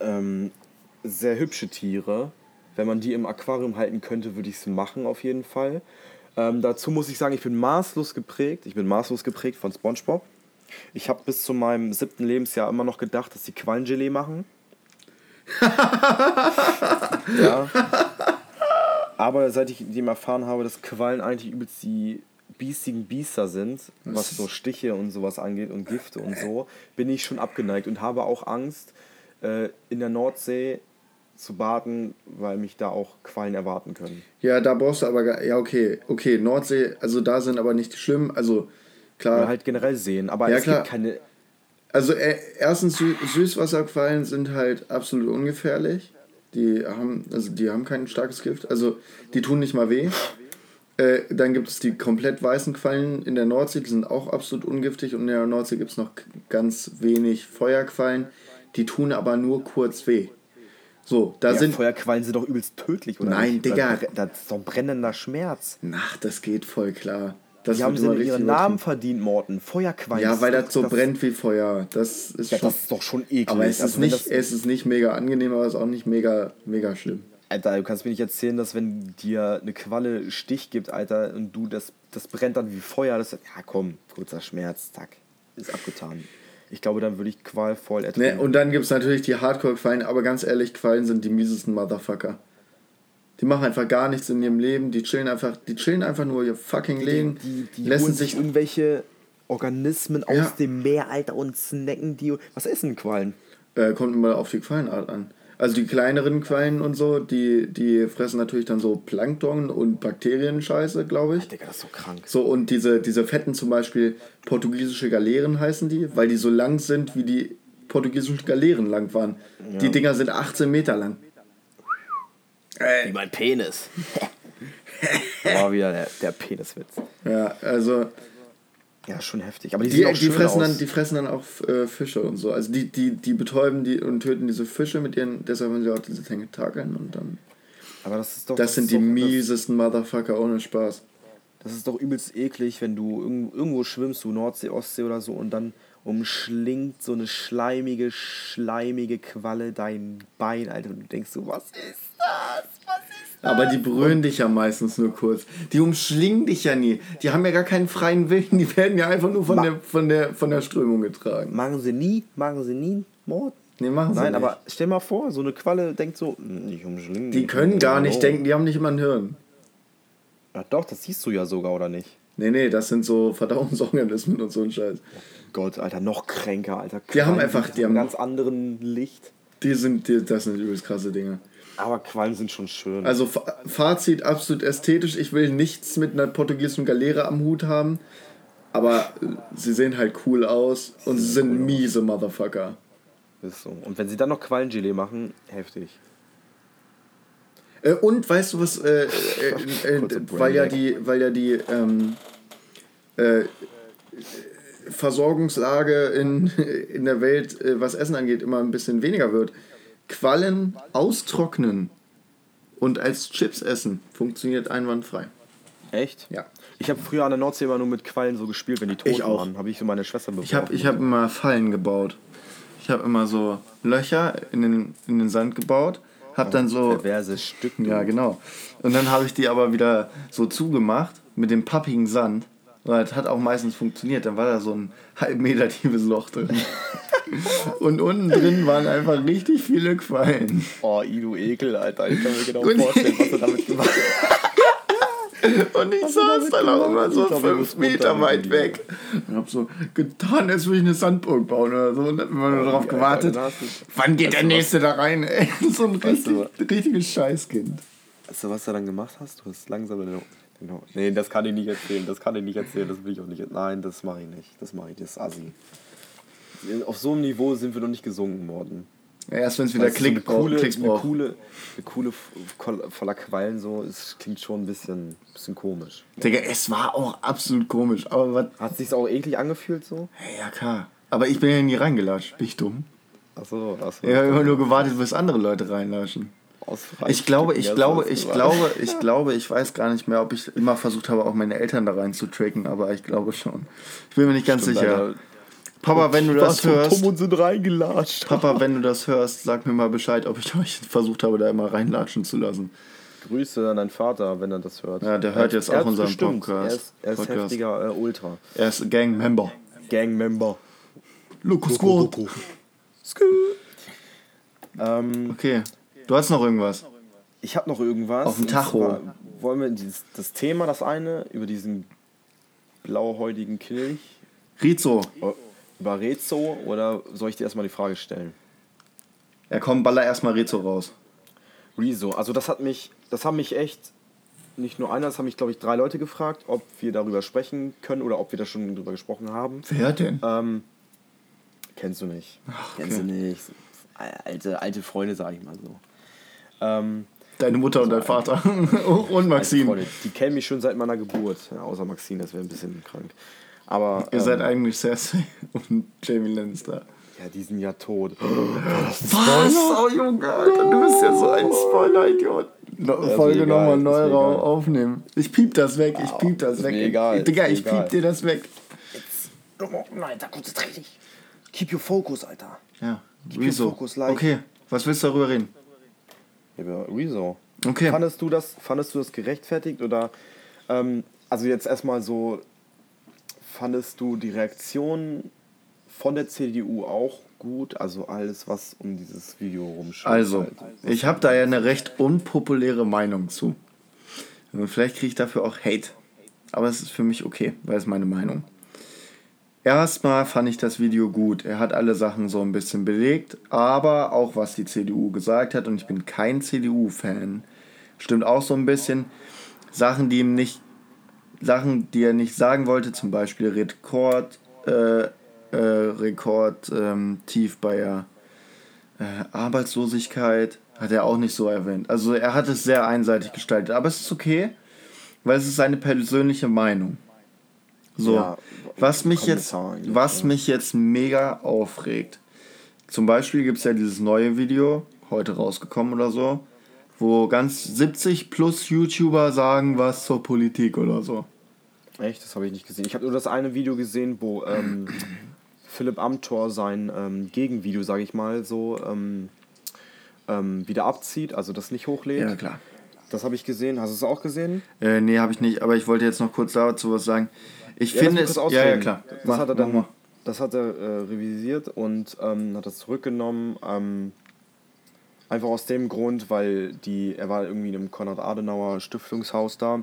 Ähm, sehr hübsche Tiere. Wenn man die im Aquarium halten könnte, würde ich es machen, auf jeden Fall. Ähm, dazu muss ich sagen, ich bin maßlos geprägt. Ich bin maßlos geprägt von SpongeBob. Ich habe bis zu meinem siebten Lebensjahr immer noch gedacht, dass die Quallengelee machen. ja. Aber seit ich dem erfahren habe, dass Quallen eigentlich übelst die biestigen Biester sind, was so Stiche und sowas angeht und Gifte und so, bin ich schon abgeneigt und habe auch Angst, äh, in der Nordsee zu baden, weil mich da auch Quallen erwarten können.
Ja, da brauchst du aber. Ja, okay. Okay, Nordsee, also da sind aber nicht schlimm. Also, klar.
Oder halt generell sehen. Aber
Ja,
es
klar.
gibt keine.
Also äh, erstens Sü Süßwasserquallen sind halt absolut ungefährlich. Die haben, also die haben kein starkes Gift. Also die tun nicht mal weh. Äh, dann gibt es die komplett weißen Quallen in der Nordsee, die sind auch absolut ungiftig. Und in der Nordsee gibt es noch ganz wenig Feuerquallen. Die tun aber nur kurz weh. So, da
Ja,
sind.
Feuerquallen sind doch übelst tödlich, oder?
Nein,
nicht?
Digga.
Das, das ist doch brennender Schmerz.
Ach, das geht voll klar. Das
Die haben sie ihren Namen verdient, Morten. Feuerquallen.
Ja, weil
das
das so brennt wie Feuer. Das ist
Ja,
schon.
das ist doch schon eklig.
aber es ist,
Also
nicht,
das-
es ist nicht mega angenehm, aber es ist auch nicht mega, mega schlimm.
Alter, du kannst mir nicht erzählen, dass wenn dir eine Qualle Stich gibt, Alter, und du das, das brennt dann wie Feuer, das ja komm, kurzer Schmerz, zack, ist abgetan. Ich glaube, dann würde ich qualvoll
Ne,
ertrinken.
und dann gibt es natürlich die Hardcore-Quallen, aber ganz ehrlich, Quallen sind die miesesten Motherfucker. Die machen einfach gar nichts in ihrem Leben, die chillen einfach, die chillen einfach nur ihr fucking Leben,
die, die
lassen
holen
sich
irgendwelche Organismen
Ja.
aus dem Meer, Alter, und snacken die. Was essen Quallen?
Äh, kommt immer auf die Quallenart an. Also die kleineren Quallen und so, die, die fressen natürlich dann so Plankton und Bakterienscheiße, glaube ich.
Digga, das ist so krank.
So, und diese, diese fetten zum Beispiel portugiesische Galeeren heißen die, weil die so lang sind, wie die portugiesischen Galeeren lang waren. Die Dinger sind 18 Meter lang.
Wie mein Penis. War wieder der, der Peniswitz.
Ja, also
Ja, schon heftig. Aber die,
die, die, fressen,
aus.
dann, die fressen dann auch äh, Fische und so. Also die, die, die betäuben die und töten diese Fische mit ihren, deshalb haben sie auch diese Tentakeln und dann.
Aber das ist doch.
Das sind
ist
die
doch,
miesesten Motherfucker ohne Spaß.
Das, das ist doch übelst eklig, wenn du irgend- irgendwo schwimmst, du Nordsee, Ostsee oder so, und dann umschlingt so eine schleimige, schleimige Qualle dein Bein, Alter. Und du denkst so, was ist das? Was ist
Aber die berühren dich ja meistens nur kurz. Die umschlingen dich ja nie. Die haben ja gar keinen freien Willen. Die werden ja einfach nur von,
Ma-
der, von, der, von der Strömung getragen.
Machen sie nie, machen sie nie Mord.
Nee, machen sie
Nein,
nicht.
aber stell mal vor, so eine Qualle denkt so, "Hm, ich umschlinge
Die
dich."
können gar nicht denken, die haben nicht immer ein Hirn.
Ja, doch, das siehst du ja sogar, oder nicht?
Nee, nee, das sind so Verdauungsorganismen und so ein Scheiß.
Gott, Alter, noch kränker, Alter.
Die haben
Quallen
einfach-
sind
die haben-
ganz anderen Licht.
Die sind, die, das sind übelst krasse Dinge.
Aber Quallen sind schon schön.
Also Fa- Fazit absolut ästhetisch. Ich will nichts mit einer portugiesischen Galeere am Hut haben. Aber äh, sie sehen halt cool aus und sie sind miese Motherfucker.
Ist so. Und wenn sie dann noch Quallengelee machen, heftig.
Äh, und weißt du was, äh, äh, äh, weil ja die, weil ja die ähm, äh, Versorgungslage in, in der Welt, was Essen angeht, immer ein bisschen weniger wird. Quallen austrocknen und als Chips essen funktioniert einwandfrei.
Echt?
Ja.
Ich habe früher an der Nordsee immer nur mit Quallen so gespielt, wenn die tot waren. Habe ich so meine Schwester beworfen.
Ich habe ich hab immer Fallen gebaut. Ich habe immer so Löcher in den, in den Sand gebaut, habe dann so
Perverses Stück. du.
Ja, genau. Und dann habe ich die aber wieder so zugemacht mit dem pappigen Sand. Und das hat auch meistens funktioniert. Dann war da so ein halb Meter tiefes Loch drin. Und unten drin waren einfach richtig viele Quallen.
Oh, I, du Ekel, Alter. Ich kann mir genau vorstellen, was du damit gemacht hast.
Und ich saß dann auch immer so fünf Meter weit weg. Und hab so getan, als würde ich eine Sandburg bauen oder so. Und hab immer nur darauf
ja,
gewartet, wann geht der? Nächste da rein? Ey, so ein richtig, richtiges Scheißkind.
Weißt du, was du dann gemacht hast? Du hast langsam deine. Genau. Nee, das kann ich nicht erzählen. Das kann ich nicht erzählen. Das will ich auch nicht. Nein, das mache ich nicht. Das mache ich. Das ist assi. Auf so einem Niveau sind wir noch nicht gesunken worden.
Ja, Erst wenn es wieder Klick
so eine coole,
Klicks
eine
braucht.
coole, eine coole F- Kol- voller Quallen so, es klingt schon ein bisschen, bisschen komisch.
Digga, es war auch absolut komisch. Aber was
Hat sich's auch eklig angefühlt so?
Hey, ja, klar. Aber ich bin ja nie reingelatscht. Bin ich dumm?
Achso, achso.
Ich habe immer nur gewartet, bis andere Leute reinlatschen. Ich glaube, ich glaube, ich glaube, ich glaube, ich weiß gar nicht mehr, ob ich immer versucht habe, auch meine Eltern da rein zu tracken, aber ich glaube schon. Ich bin mir nicht ganz sicher. Papa, wenn du das hörst,
dumm und sind reingelatscht.
Papa, wenn du das hörst, sag mir mal Bescheid, ob ich euch versucht habe, da immer reinlatschen zu lassen.
Grüße an deinen Vater, wenn er das hört.
Ja, der hört
Er-
jetzt
er
auch unseren
bestimmt.
Podcast.
Er ist, er ist
Podcast.
heftiger äh, Ultra.
Er ist Gang-Member.
Gang-Member.
Loco Squad.
Ähm,
Okay. Du hast noch irgendwas?
ich habe noch irgendwas.
Auf dem Tacho.
zwar Wollen wir dieses, das Thema, das eine, über diesen blauhäutigen Kilch,
Rizo.
äh, über Rezo, oder soll ich dir erstmal die Frage stellen?
Ja, komm, baller erstmal Rizo raus.
Rezo, also das hat mich, das haben mich echt, nicht nur einer, das haben mich, glaube ich, drei Leute gefragt, ob wir darüber sprechen können oder ob wir da schon drüber gesprochen haben.
Wer denn?
Ähm, kennst du nicht.
okay.
Kennst du nicht. Alte, alte Freunde, sag ich mal so. Ähm,
Deine Mutter und dein Vater. und Maxim.
Freunde, die kennen mich schon seit meiner Geburt. Ja, außer Maxine, das wäre ein bisschen krank. Aber
Ihr
ähm,
seid eigentlich Cersei und Jamie Lannister.
Ja, die sind ja tot.
Was? Oh, Junge, Alter, du bist ja so ein Spoiler-Idiot. No,
ist
Folge nochmal neu aufnehmen. Ich piep das weg, ich piep das
ist
weg.
mir egal,
Digga,
ist mir
ich piep
egal.
dir das weg.
Alter, konzentrier dich. Keep your focus, Alter.
Ja,
Keep your
wieso?
focus light.
Okay, was willst du darüber reden?
Ja, Rezo.
Okay.
Fandest du das, fandest du das gerechtfertigt oder ähm, also jetzt erstmal so fandest du die Reaktion von der CDU auch gut? Also alles, was um dieses Video rumsteht.
Also,
halt.
ich habe da ja eine recht unpopuläre Meinung zu. Und vielleicht kriege ich dafür auch Hate. Aber es ist für mich okay, weil es meine Meinung. Erstmal fand ich das Video gut. Er hat alle Sachen so ein bisschen belegt, aber auch was die CDU gesagt hat, und ich bin kein CDU-Fan, stimmt auch so ein bisschen. Sachen, die ihm nicht, Sachen, die er nicht sagen wollte, zum Beispiel Rekord, äh, äh, Rekord ähm, tief bei der äh, Arbeitslosigkeit hat er auch nicht so erwähnt. Also er hat es sehr einseitig gestaltet, aber es ist okay, weil es ist seine persönliche Meinung. So,
Ja,
was mich jetzt, was mich jetzt mega aufregt. Zum Beispiel gibt es ja dieses neue Video, heute rausgekommen oder so, wo ganz 70 plus YouTuber sagen was zur Politik oder so.
Echt? Das habe ich nicht gesehen. Ich habe nur das eine Video gesehen, wo ähm, Philipp Amthor sein ähm, Gegenvideo, sage ich mal, so ähm, ähm, wieder abzieht, also das nicht hochlädt.
Ja, klar.
Das habe ich gesehen. Hast du es auch gesehen?
Äh, nee, habe ich nicht, aber ich wollte jetzt noch kurz dazu was sagen. Ich
Ja,
finde es. Ja, ja, klar.
Das
Mach-
hat er
mach
dann
mal.
das hat er äh, revisiert und ähm, hat das zurückgenommen. Ähm, einfach aus dem Grund, weil die, er war irgendwie in einem Konrad-Adenauer Stiftungshaus da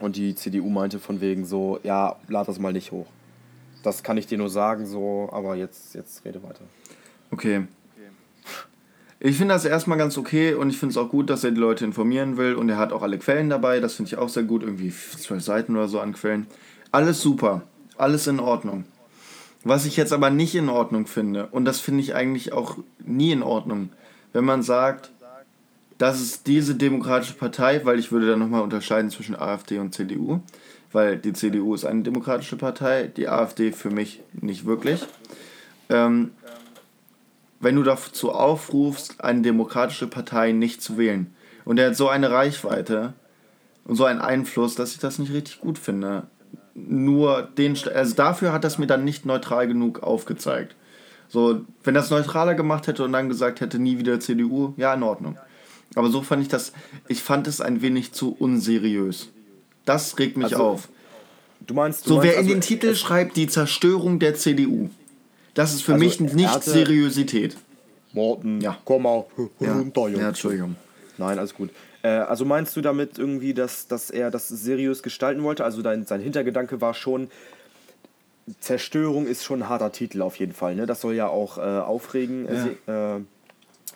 und die CDU meinte von wegen so, ja, lad das mal nicht hoch. Das kann ich dir nur sagen, so, aber jetzt, jetzt rede weiter.
Okay. Ich finde das erstmal ganz okay und ich finde es auch gut, dass er die Leute informieren will und er hat auch alle Quellen dabei. Das finde ich auch sehr gut. Irgendwie zwölf Seiten oder so an Quellen. Alles super. Alles in Ordnung. Was ich jetzt aber nicht in Ordnung finde, und das finde ich eigentlich auch nie in Ordnung, wenn man sagt, dass es diese demokratische Partei, weil ich würde da nochmal unterscheiden zwischen AfD und CDU, weil die CDU ist eine demokratische Partei, die AfD für mich nicht wirklich. Ähm, wenn du dazu aufrufst, eine demokratische Partei nicht zu wählen. Und er hat so eine Reichweite und so einen Einfluss, dass ich das nicht richtig gut finde. Nur den, also dafür hat das mir dann nicht neutral genug aufgezeigt. So, wenn das neutraler gemacht hätte und dann gesagt hätte, nie wieder CDU, ja, in Ordnung. Aber so fand ich das, ich fand es ein wenig zu unseriös. Das regt mich
Also,
auf.
Du meinst, du
So,
meinst
wer in
also,
den Titel schreibt, die Zerstörung der CDU. Das ist für
Also,
mich nicht Seriosität.
Morten,
Ja.
komm mal
Ja,
runter, Junge.
ja, Entschuldigung.
Nein, alles gut. Äh, also meinst du damit irgendwie, dass, dass er das seriös gestalten wollte? Also dein, sein Hintergedanke war schon, Zerstörung ist schon ein harter Titel auf jeden Fall. Ne? Das soll ja auch äh, aufregen, se- äh,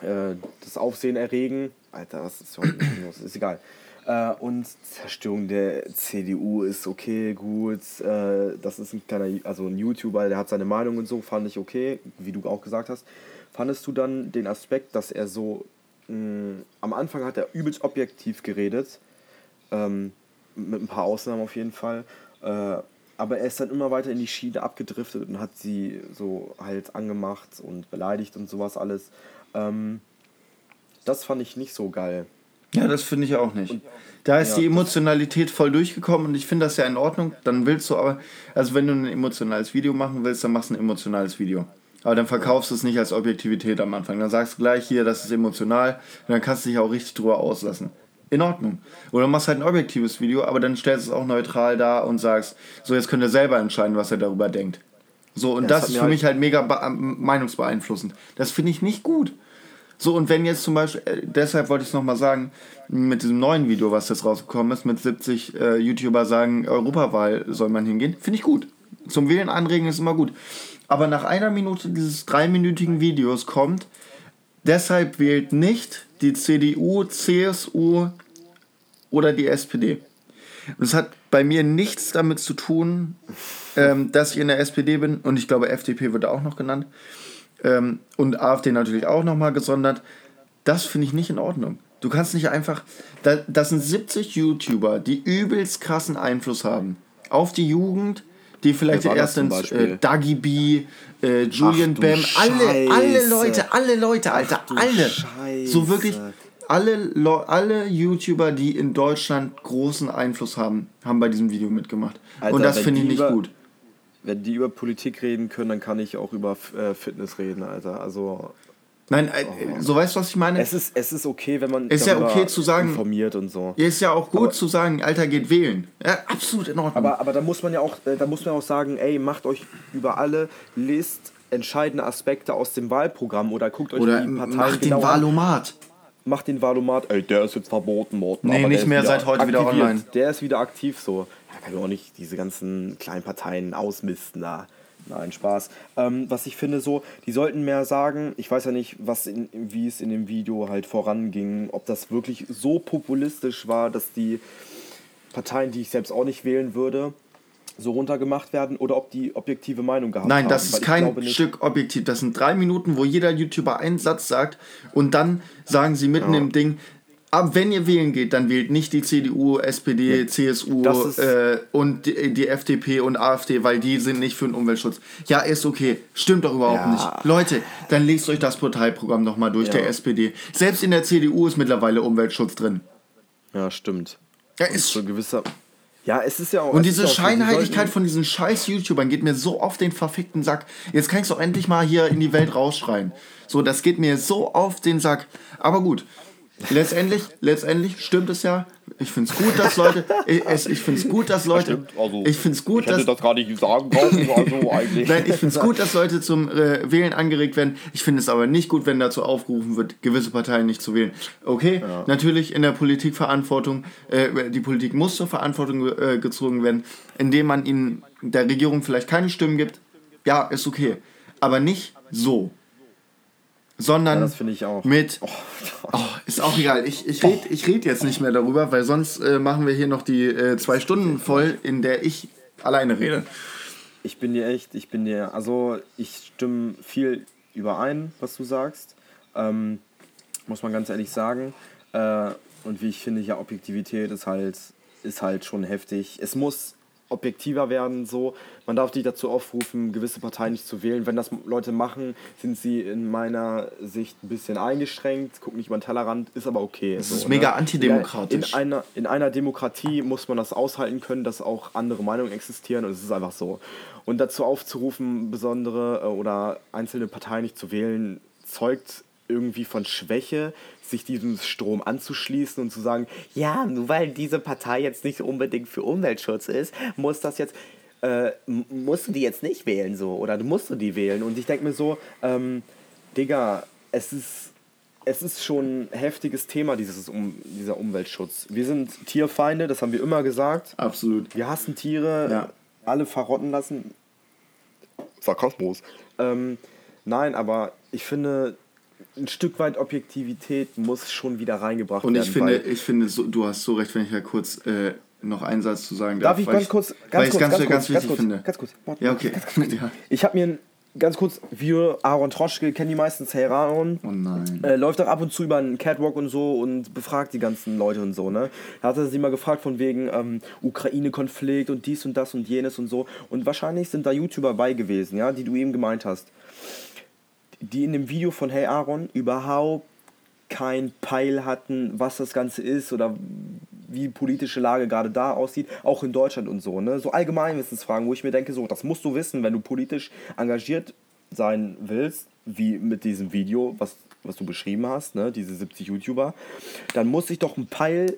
äh, das Aufsehen erregen. Alter, was ist heute los? Ist egal. Äh, und Zerstörung der CDU ist okay, gut. Äh, das ist ein kleiner, also ein YouTuber, der hat seine Meinung und so, fand ich okay, wie du auch gesagt hast. Fandest du dann den Aspekt, dass er so mh, am Anfang hat er übelst objektiv geredet, ähm, mit ein paar Ausnahmen auf jeden Fall. Äh, aber er ist dann immer weiter in die Schiene abgedriftet und hat sie so halt angemacht und beleidigt und sowas alles. Ähm, das fand ich nicht so geil.
Ja, das finde ich auch nicht. Da ist
ja,
die Emotionalität voll durchgekommen und ich finde das ja in Ordnung. Dann willst du aber, also wenn du ein emotionales Video machen willst, dann machst du ein emotionales Video. Aber dann verkaufst du es nicht als Objektivität am Anfang. Dann sagst du gleich hier, das ist emotional und dann kannst du dich auch richtig drüber auslassen. In Ordnung. Oder du machst halt ein objektives Video, aber dann stellst du es auch neutral dar und sagst, so jetzt könnt ihr selber entscheiden, was er darüber denkt. So, und
Ja,
das
das
ist für
halt-
mich halt mega be- meinungsbeeinflussend. Das finde ich nicht gut. So, und wenn jetzt zum Beispiel, äh, deshalb wollte ich es nochmal sagen, mit diesem neuen Video, was jetzt rausgekommen ist, mit 70 äh, YouTuber sagen, Europawahl soll man hingehen, finde ich gut. Zum Wählen anregen ist immer gut. Aber nach einer Minute dieses dreiminütigen Videos kommt, deshalb wählt nicht die CDU, CSU oder die SPD. Und es hat bei mir nichts damit zu tun, ähm, dass ich in der SPD bin und ich glaube, FDP wird auch noch genannt ähm, und AfD natürlich auch nochmal gesondert. Das finde ich nicht in Ordnung. Du kannst nicht einfach. Da, das sind 70 YouTuber, die übelst krassen Einfluss haben auf die Jugend, die vielleicht
Wer war das
erst
zum
ins äh? Dagi B, äh, Julian
Ach
Bam, alle, alle. Leute, alle Leute, Alter,
du
alle.
Scheiße.
So wirklich, alle, alle YouTuber, die in Deutschland großen Einfluss haben, haben bei diesem Video mitgemacht.
Alter,
Und das finde ich
die
nicht gut.
Wenn die über Politik reden können, dann kann ich auch über äh, Fitness reden, Alter. Also
Nein, äh, so weißt du, was ich meine?
es ist, es ist okay, wenn man
Ist ja okay zu sagen-
informiert und so.
Ist ja auch gut
Aber-
zu sagen, Alter, geht wählen. Ja, absolut in Ordnung.
Aber, aber da muss man ja auch, äh, da muss man auch sagen, ey, macht euch über alle, lest entscheidende Aspekte aus dem Wahlprogramm oder guckt euch
Oder
die Parteien
mach den
genau an. Macht den Wahlomat, ey, der ist jetzt verboten worden.
Nee, nicht mehr,
wieder
seit heute wieder
aktiviert.
online.
Der ist wieder aktiv so. Da kann man auch nicht diese ganzen kleinen Parteien ausmisten da. Nein, Spaß. Ähm, was ich finde so, die sollten mehr sagen, ich weiß ja nicht, was in, wie es in dem Video halt voranging, ob das wirklich so populistisch war, dass die Parteien, die ich selbst auch nicht wählen würde, so runtergemacht werden oder ob die objektive Meinung gehabt
Nein,
haben.
das
Weil
ist kein Stück objektiv. Das sind drei Minuten, wo jeder YouTuber einen Satz sagt und dann sagen sie mitten im Ding, ab wenn ihr wählen geht, dann wählt nicht die CDU, SPD, CSU
Das ist-
äh, und die, die FDP und AfD, weil die sind nicht für den Umweltschutz. Ja, ist okay. Stimmt doch überhaupt
Ja.
nicht. Leute, dann lest euch das Parteiprogramm nochmal durch,
Ja.
der SPD. Selbst in der CDU ist mittlerweile Umweltschutz drin.
Ja, stimmt.
Ja,
Und
ist
so gewisser. Ja, es ist ja auch.
Und diese
auch
Scheinheiligkeit von diesen scheiß YouTubern geht mir so auf den verfickten Sack. Jetzt kann ich doch endlich mal hier in die Welt rausschreien. So, das geht mir so auf den Sack. Aber gut. Letztendlich, letztendlich stimmt es ja. Ich finde es gut, dass Leute. Ich, ich finde es gut, dass Leute.
also,
ich finde es gut, dass.
gar nicht sagen brauchen, also eigentlich.
Nein, ich finde es gut, dass Leute zum äh, Wählen angeregt werden. Ich finde es aber nicht gut, wenn dazu aufgerufen wird, gewisse Parteien nicht zu wählen. Okay, natürlich in der Politik Verantwortung, äh, die Politik muss zur Verantwortung äh, gezogen werden, indem man ihnen der Regierung vielleicht keine Stimmen gibt. Ja, ist okay. Aber nicht so. Sondern
Ja, das ich auch.
mit. Oh, ist auch egal. Ich, ich rede ich red jetzt nicht mehr darüber, weil sonst äh, machen wir hier noch die äh, zwei Stunden voll, in der ich alleine rede.
Ich bin dir echt, ich bin dir, also ich stimme viel überein, was du sagst. Ähm, muss man ganz ehrlich sagen. Äh, und wie ich finde, ja, Objektivität ist halt, ist halt schon heftig. Es muss objektiver werden, so. Man darf dich dazu aufrufen, gewisse Parteien nicht zu wählen. Wenn das Leute machen, sind sie in meiner Sicht ein bisschen eingeschränkt, gucken nicht über den Tellerrand, ist aber okay.
Das
so,
ist mega
ne?
antidemokratisch.
In einer, in einer Demokratie muss man das aushalten können, dass auch andere Meinungen existieren und es ist einfach so. Und dazu aufzurufen, besondere äh, oder einzelne Parteien nicht zu wählen, zeugt irgendwie von Schwäche, sich diesem Strom anzuschließen und zu sagen, ja, nur weil diese Partei jetzt nicht unbedingt für Umweltschutz ist, muss das jetzt, äh, musst du die jetzt nicht wählen so oder du musst du die wählen. Und ich denke mir so, ähm, Digga, es ist es ist schon ein heftiges Thema, dieses um, dieser Umweltschutz. Wir sind Tierfeinde, das haben wir immer gesagt.
Absolut.
Wir hassen Tiere,
Ja.
alle verrotten lassen. Sarkasmus. Ähm, nein, aber ich finde, ein Stück weit Objektivität muss schon wieder reingebracht
Und
werden.
ich finde, ich finde so, du hast so recht, wenn ich ja kurz äh, noch einen Satz zu sagen darf.
Darf ich ganz kurz, ganz kurz,
ganz,
ganz,
ganz, wichtig
kurz,
finde.
ganz kurz. Warte,
Ja, okay.
kurz.
Ja.
Ich habe mir ganz kurz Video Aaron Troschke, kennen die meistens, Hey Aaron.
Oh nein.
Äh, läuft auch ab und zu über einen Catwalk und so und befragt die ganzen Leute und so, ne? Da hat er sie mal gefragt von wegen ähm, Ukraine-Konflikt und dies und das und jenes und so. Und wahrscheinlich sind da YouTuber bei gewesen, ja, die du eben gemeint hast. Die in dem Video von Hey Aaron überhaupt kein Peil hatten, was das Ganze ist oder wie die politische Lage gerade da aussieht, auch in Deutschland und so. Ne? So Allgemeinwissensfragen, wo ich mir denke, so, das musst du wissen, wenn du politisch engagiert sein willst, wie mit diesem Video, was, was du beschrieben hast, ne? diese 70 YouTuber, dann muss ich doch ein Peil,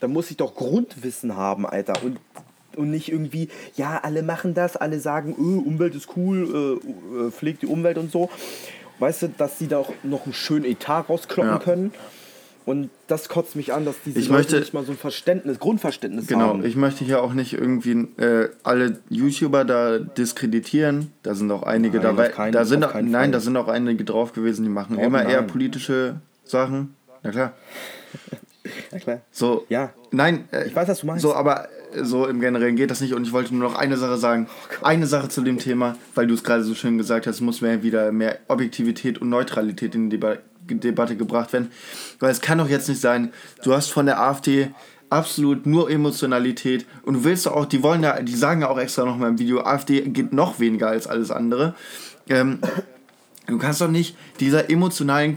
dann muss ich doch Grundwissen haben, Alter. Und, und nicht irgendwie, ja, alle machen das, alle sagen, öh, Umwelt ist cool, äh, äh, pflegt die Umwelt und so. Weißt du, dass sie da auch noch einen schönen Etat rauskloppen
Ja.
können. Und das kotzt mich an, dass diese
Ich
Leute
möchte-
nicht mal so ein Verständnis, Grundverständnis
Genau,
haben.
ich möchte hier auch nicht irgendwie äh, alle YouTuber da diskreditieren. Da sind auch einige
Nein,
dabei.
keinen-
da sind auch, nein,
Fall.
da sind auch einige drauf gewesen, die machen
Oh,
immer eher
nein.
politische Sachen. Na klar.
Ja, klar.
So.
Ja.
Nein, äh,
Ich weiß, was du meinst.
So, aber so im Generellen geht das nicht. Und ich wollte nur noch eine Sache sagen.
Oh
eine Sache zu dem Thema, weil du es gerade so schön gesagt hast, muss mehr wieder mehr Objektivität und Neutralität in die Deba Debatte gebracht werden. Weil es kann doch jetzt nicht sein, du hast von der AfD absolut nur Emotionalität. Und du willst auch, die wollen ja, die sagen ja auch extra noch mal im Video, AfD geht noch weniger als alles andere. Ähm, du kannst doch nicht dieser emotionalen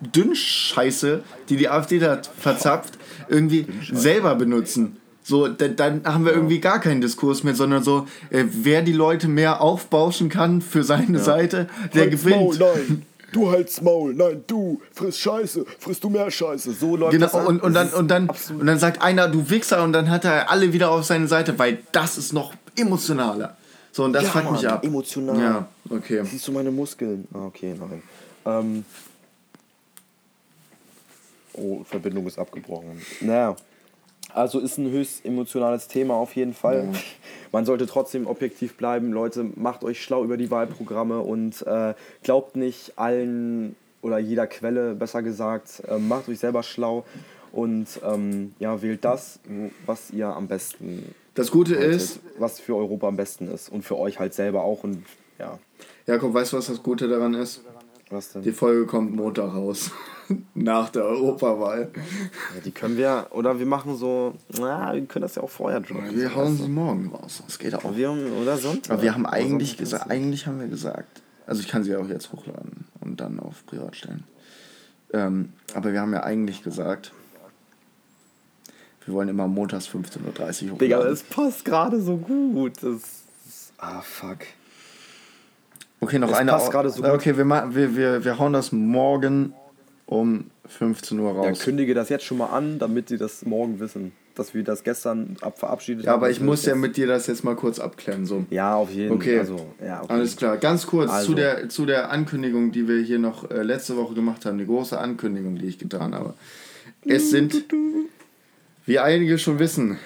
Dünnscheiße, die die AfD da verzapft, irgendwie selber benutzen. So, dann, dann haben wir irgendwie gar keinen Diskurs mehr, sondern so, äh, wer die Leute mehr aufbauschen kann für seine Seite, der
Halt's
gewinnt.
Maul, nein, du halt's Maul, nein, du friss Scheiße, frisst du mehr Scheiße. So läuft
Genau,
das ab.
und, und, dann, und, dann, und dann sagt einer, du Wichser, und dann hat er alle wieder auf seine Seite, weil das ist noch emotionaler. So, und das
Ja,
fuckt mich ab.
emotional.
Ja, okay.
Siehst du meine Muskeln? Ah, okay, nein. Ähm. Oh, Verbindung ist abgebrochen. Naja. Also ist ein höchst emotionales Thema auf jeden Fall. Man sollte trotzdem objektiv bleiben. Leute, macht euch schlau über die Wahlprogramme und äh, glaubt nicht allen oder jeder Quelle, besser gesagt. Äh, macht euch selber schlau und ähm, ja, wählt das, was ihr am besten
Das Gute
haltet,
ist,
was für Europa am besten ist und für euch halt selber auch und ja,
Jakob, weißt du, was das Gute daran ist?
was denn?
Die Folge kommt Montag raus. Nach der Europawahl.
Ja, die können wir, oder wir machen so, na, wir können das ja auch vorher droppen.
Wir hauen sie morgen raus. Das geht auch.
wir, oder Sonntag.
Aber wir haben eigentlich gesagt, eigentlich haben wir gesagt, also ich kann sie auch jetzt hochladen und dann auf Privat stellen. Ähm, aber wir haben ja eigentlich gesagt, wir wollen immer montags 15.30 Uhr hochladen.
Digga, das passt gerade so gut. Das, ah, fuck.
Okay, noch
Es
eine.
passt gerade so
Äh,
gut.
Okay, wir, wir, wir, wir hauen das morgen um 15 Uhr raus.
kündige das jetzt schon mal an, damit die das morgen wissen. Dass wir das gestern ab verabschiedet
Ja,
haben.
aber ich
wir
muss ja mit dir das jetzt mal kurz abklären. So.
Ja, auf jeden Fall.
Okay.
Also, ja, okay.
Alles klar. Ganz kurz
Also.
zu, der, zu der Ankündigung, die wir hier noch äh, letzte Woche gemacht haben. Die große Ankündigung, die ich getan habe. Es sind, wie einige schon wissen,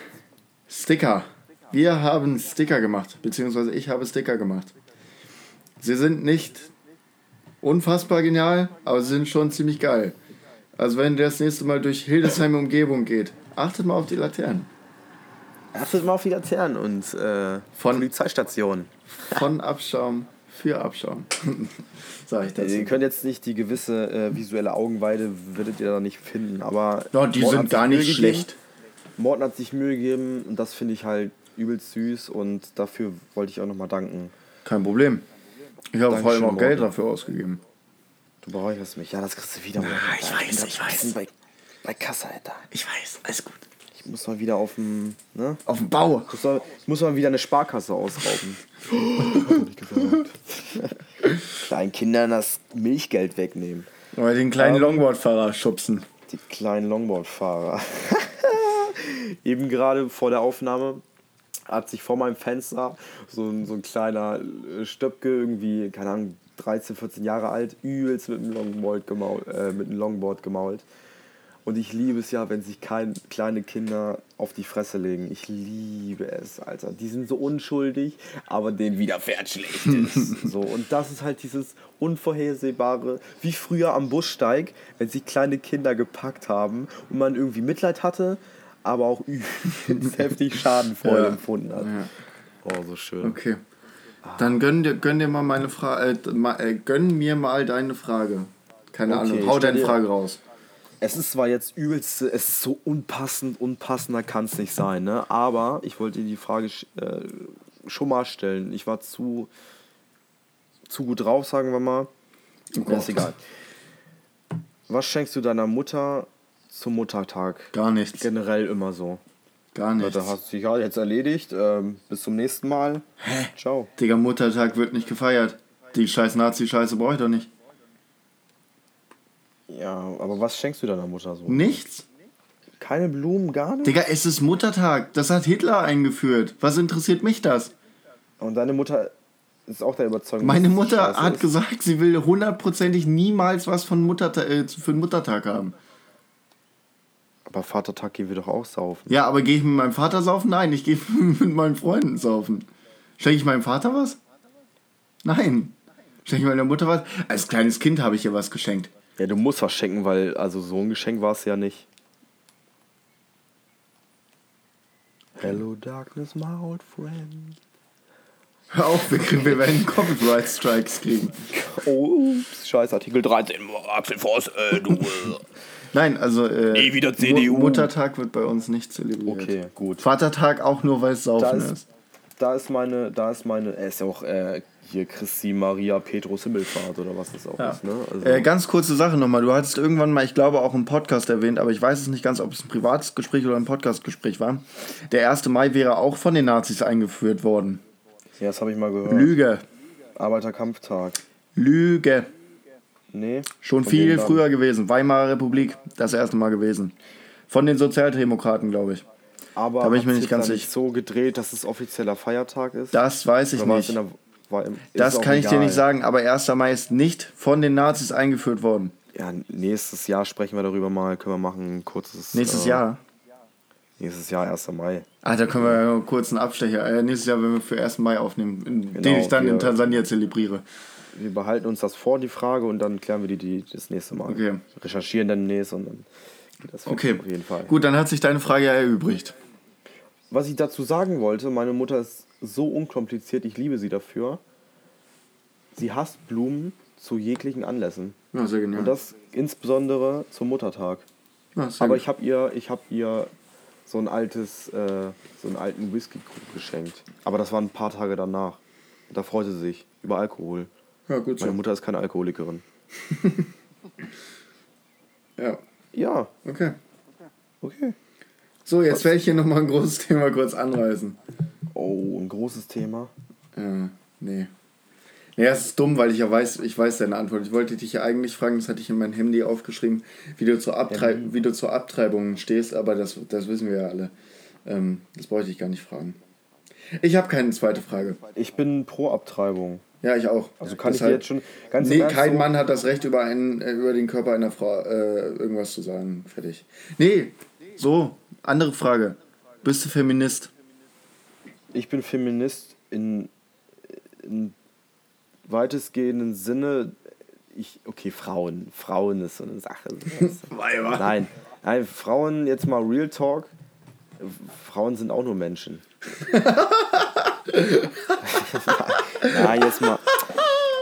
Sticker. Wir haben Sticker gemacht, beziehungsweise ich habe Sticker gemacht. Sie sind nicht unfassbar genial, aber sie sind schon ziemlich geil. Also wenn ihr das nächste Mal durch Hildesheim Umgebung geht, achtet mal auf die Laternen.
Achtet mal auf die Laternen und äh,
Von-
Polizeistationen.
Von Abschaum für Abschaum. Sag ich dazu.
Ihr könnt jetzt nicht die gewisse äh, visuelle Augenweide, werdet ihr da nicht finden, aber.
Ja, die
Morten
sind gar
Mühe
nicht
gegeben.
schlecht.
Morten hat sich Mühe gegeben und das finde ich halt übelst süß und dafür wollte ich auch nochmal danken.
Kein Problem. Ich habe vor allem auch Geld dafür ausgegeben.
Du bereicherst mich. Ja, das kriegst du wieder. Ja,
ich weiß, ich weiß.
Bei, bei Kasse, Alter.
Ich weiß, alles gut.
Ich muss mal wieder auf dem. Ne?
Auf dem Bau.
Ich muss mal, ich muss mal wieder eine Sparkasse ausrauben. Kleinen Kindern das Milchgeld wegnehmen.
Oder den kleinen
Ähm.
Longboard-Fahrer schubsen.
Die kleinen Longboard-Fahrer. Eben gerade vor der Aufnahme hat sich vor meinem Fenster so ein, so ein kleiner äh, Stöpke, irgendwie, keine Ahnung, 13, 14 Jahre alt, übelst mit einem Longboard gemault. Äh, mit einem Longboard gemault. Und ich liebe es ja, wenn sich kein, kleine Kinder auf die Fresse legen. Ich liebe es, Alter. Die sind so unschuldig, aber denen widerfährt Schlechtes. so, und das ist halt dieses Unvorhersehbare, wie früher am Bussteig, wenn sich kleine Kinder gepackt haben und man irgendwie Mitleid hatte, aber auch übelst heftig Schadenfreude
Ja.
empfunden hat.
Ja.
Oh, so schön.
Okay. Dann gönn dir, gönn dir mal meine Frage. Äh, äh, gönn mir mal deine Frage. Keine
Okay,
Ahnung. Hau deine Frage raus.
Es ist zwar jetzt übelst, es ist so unpassend, unpassender kann es nicht sein, ne? Aber ich wollte dir die Frage äh, schon mal stellen. Ich war zu, zu gut drauf, sagen wir mal. Ja, ist egal. Was schenkst du deiner Mutter zum Muttertag?
Gar nichts.
Generell immer so.
Gar nichts.
Da hast du dich ja jetzt erledigt. Ähm, bis zum nächsten Mal. Ciao.
Digga, Muttertag wird nicht gefeiert. Die scheiß Nazi-Scheiße brauche ich doch nicht.
Ja, aber was schenkst du deiner Mutter so?
Nichts?
Keine Blumen, gar nicht?
Digga, es ist Muttertag. Das hat Hitler eingeführt. Was interessiert mich das?
Und deine Mutter ist auch der Überzeugung.
Meine Mutter hat
ist?
gesagt, sie will hundertprozentig niemals was von Mutterta äh, für den Muttertag haben.
Aber Vatertag gehen wir doch auch saufen.
Ja, aber gehe ich mit meinem Vater saufen? Nein, ich gehe mit meinen Freunden saufen. Schenke ich meinem Vater was? Nein. Schenke ich meiner Mutter was? Als kleines Kind habe ich ihr was geschenkt.
Ja, du musst was schenken, weil also so ein Geschenk war es ja nicht. Hello Darkness, my old friend.
Hör auf, wir, kriegen, wir werden Copyright Strikes kriegen.
Oh, ups, scheiß Artikel 13. Axel Voss, äh, du.
Nein, also äh,
Nie wieder CDU.
Mu Muttertag wird bei uns nicht zelebriert.
Okay, gut.
Vatertag auch nur, weil es
Da
Saufen
ist,
ist.
da ist meine, da ist meine, er ist ja auch äh, hier Christi Maria Petrus Himmelfahrt oder was das auch
Ja.
ist, ne? Also,
Äh, ganz kurze Sache nochmal. Du hattest irgendwann mal, ich glaube auch im Podcast erwähnt, aber ich weiß es nicht ganz, ob es ein privates Gespräch oder ein Podcastgespräch war. Der 1. Mai wäre auch von den Nazis eingeführt worden.
ja, das habe ich mal gehört.
Lüge.
Arbeiterkampftag.
Lüge.
Nee.
Schon viel früher gewesen. Weimarer Republik, das erste Mal gewesen. Von den Sozialdemokraten, glaube ich.
Aber
Da bin ich mir nicht ganz sicher.
so gedreht, dass es offizieller Feiertag ist?
Das weiß ich nicht.
in der, im,
Das kann ich dir
egal.
nicht sagen, aber 1. Mai ist nicht von den Nazis eingeführt worden.
Ja, nächstes Jahr sprechen wir darüber mal. Können wir machen ein kurzes.
Nächstes
äh,
Jahr.
Nächstes Jahr, 1. Mai.
Ah, da können wir ja kurz einen Abstecher. Äh, nächstes Jahr, wenn wir für 1. Mai aufnehmen, in, den
Genau,
ich dann in Tansania zelebriere.
Wir behalten uns das vor, die Frage, und dann klären wir die, die das nächste Mal.
Okay.
Recherchieren dann nächstes und dann geht das
Okay,
auf jeden Fall.
gut, dann hat sich deine Frage ja erübrigt.
Was ich dazu sagen wollte, meine Mutter ist so unkompliziert, ich liebe sie dafür. Sie hasst Blumen zu jeglichen Anlässen.
Ja, sehr genial.
Und das insbesondere zum Muttertag.
ja,
Aber ich habe ihr, ich habe ihr so ein altes, äh, so einen alten Whisky-Krug geschenkt. Aber das war ein paar Tage danach. Da freute sie sich über Alkohol.
Ja, gut so.
Meine Mutter ist keine Alkoholikerin.
Ja,
Ja,
okay.
okay.
So, jetzt werde ich hier nochmal ein großes Thema kurz anreißen.
Oh, ein großes Thema.
Äh, nee. Nee, das ist dumm, weil ich ja weiß, ich weiß deine Antwort. Ich wollte dich ja eigentlich fragen, das hatte ich in mein Handy aufgeschrieben, wie du zur, Abtrei wie du zur Abtreibung stehst, aber das, das wissen wir ja alle. Ähm, das bräuchte ich gar nicht fragen. Ich habe keine zweite Frage.
Ich bin pro Abtreibung.
Ja, ich auch.
Also kann ich
Deshalb-
jetzt schon ganz
Nee, kein
so-
Mann hat das Recht, über, einen, äh, über den Körper einer Frau äh, irgendwas zu sagen. Fertig. Nee, so, andere Frage. Bist du Feminist?
Ich bin Feminist in, in weitestgehenden Sinne. Ich, okay, Frauen. Frauen ist so eine Sache.
Weiber.
Nein, nein, Frauen, jetzt mal Real Talk. Frauen sind auch nur Menschen. Nein, jetzt mal.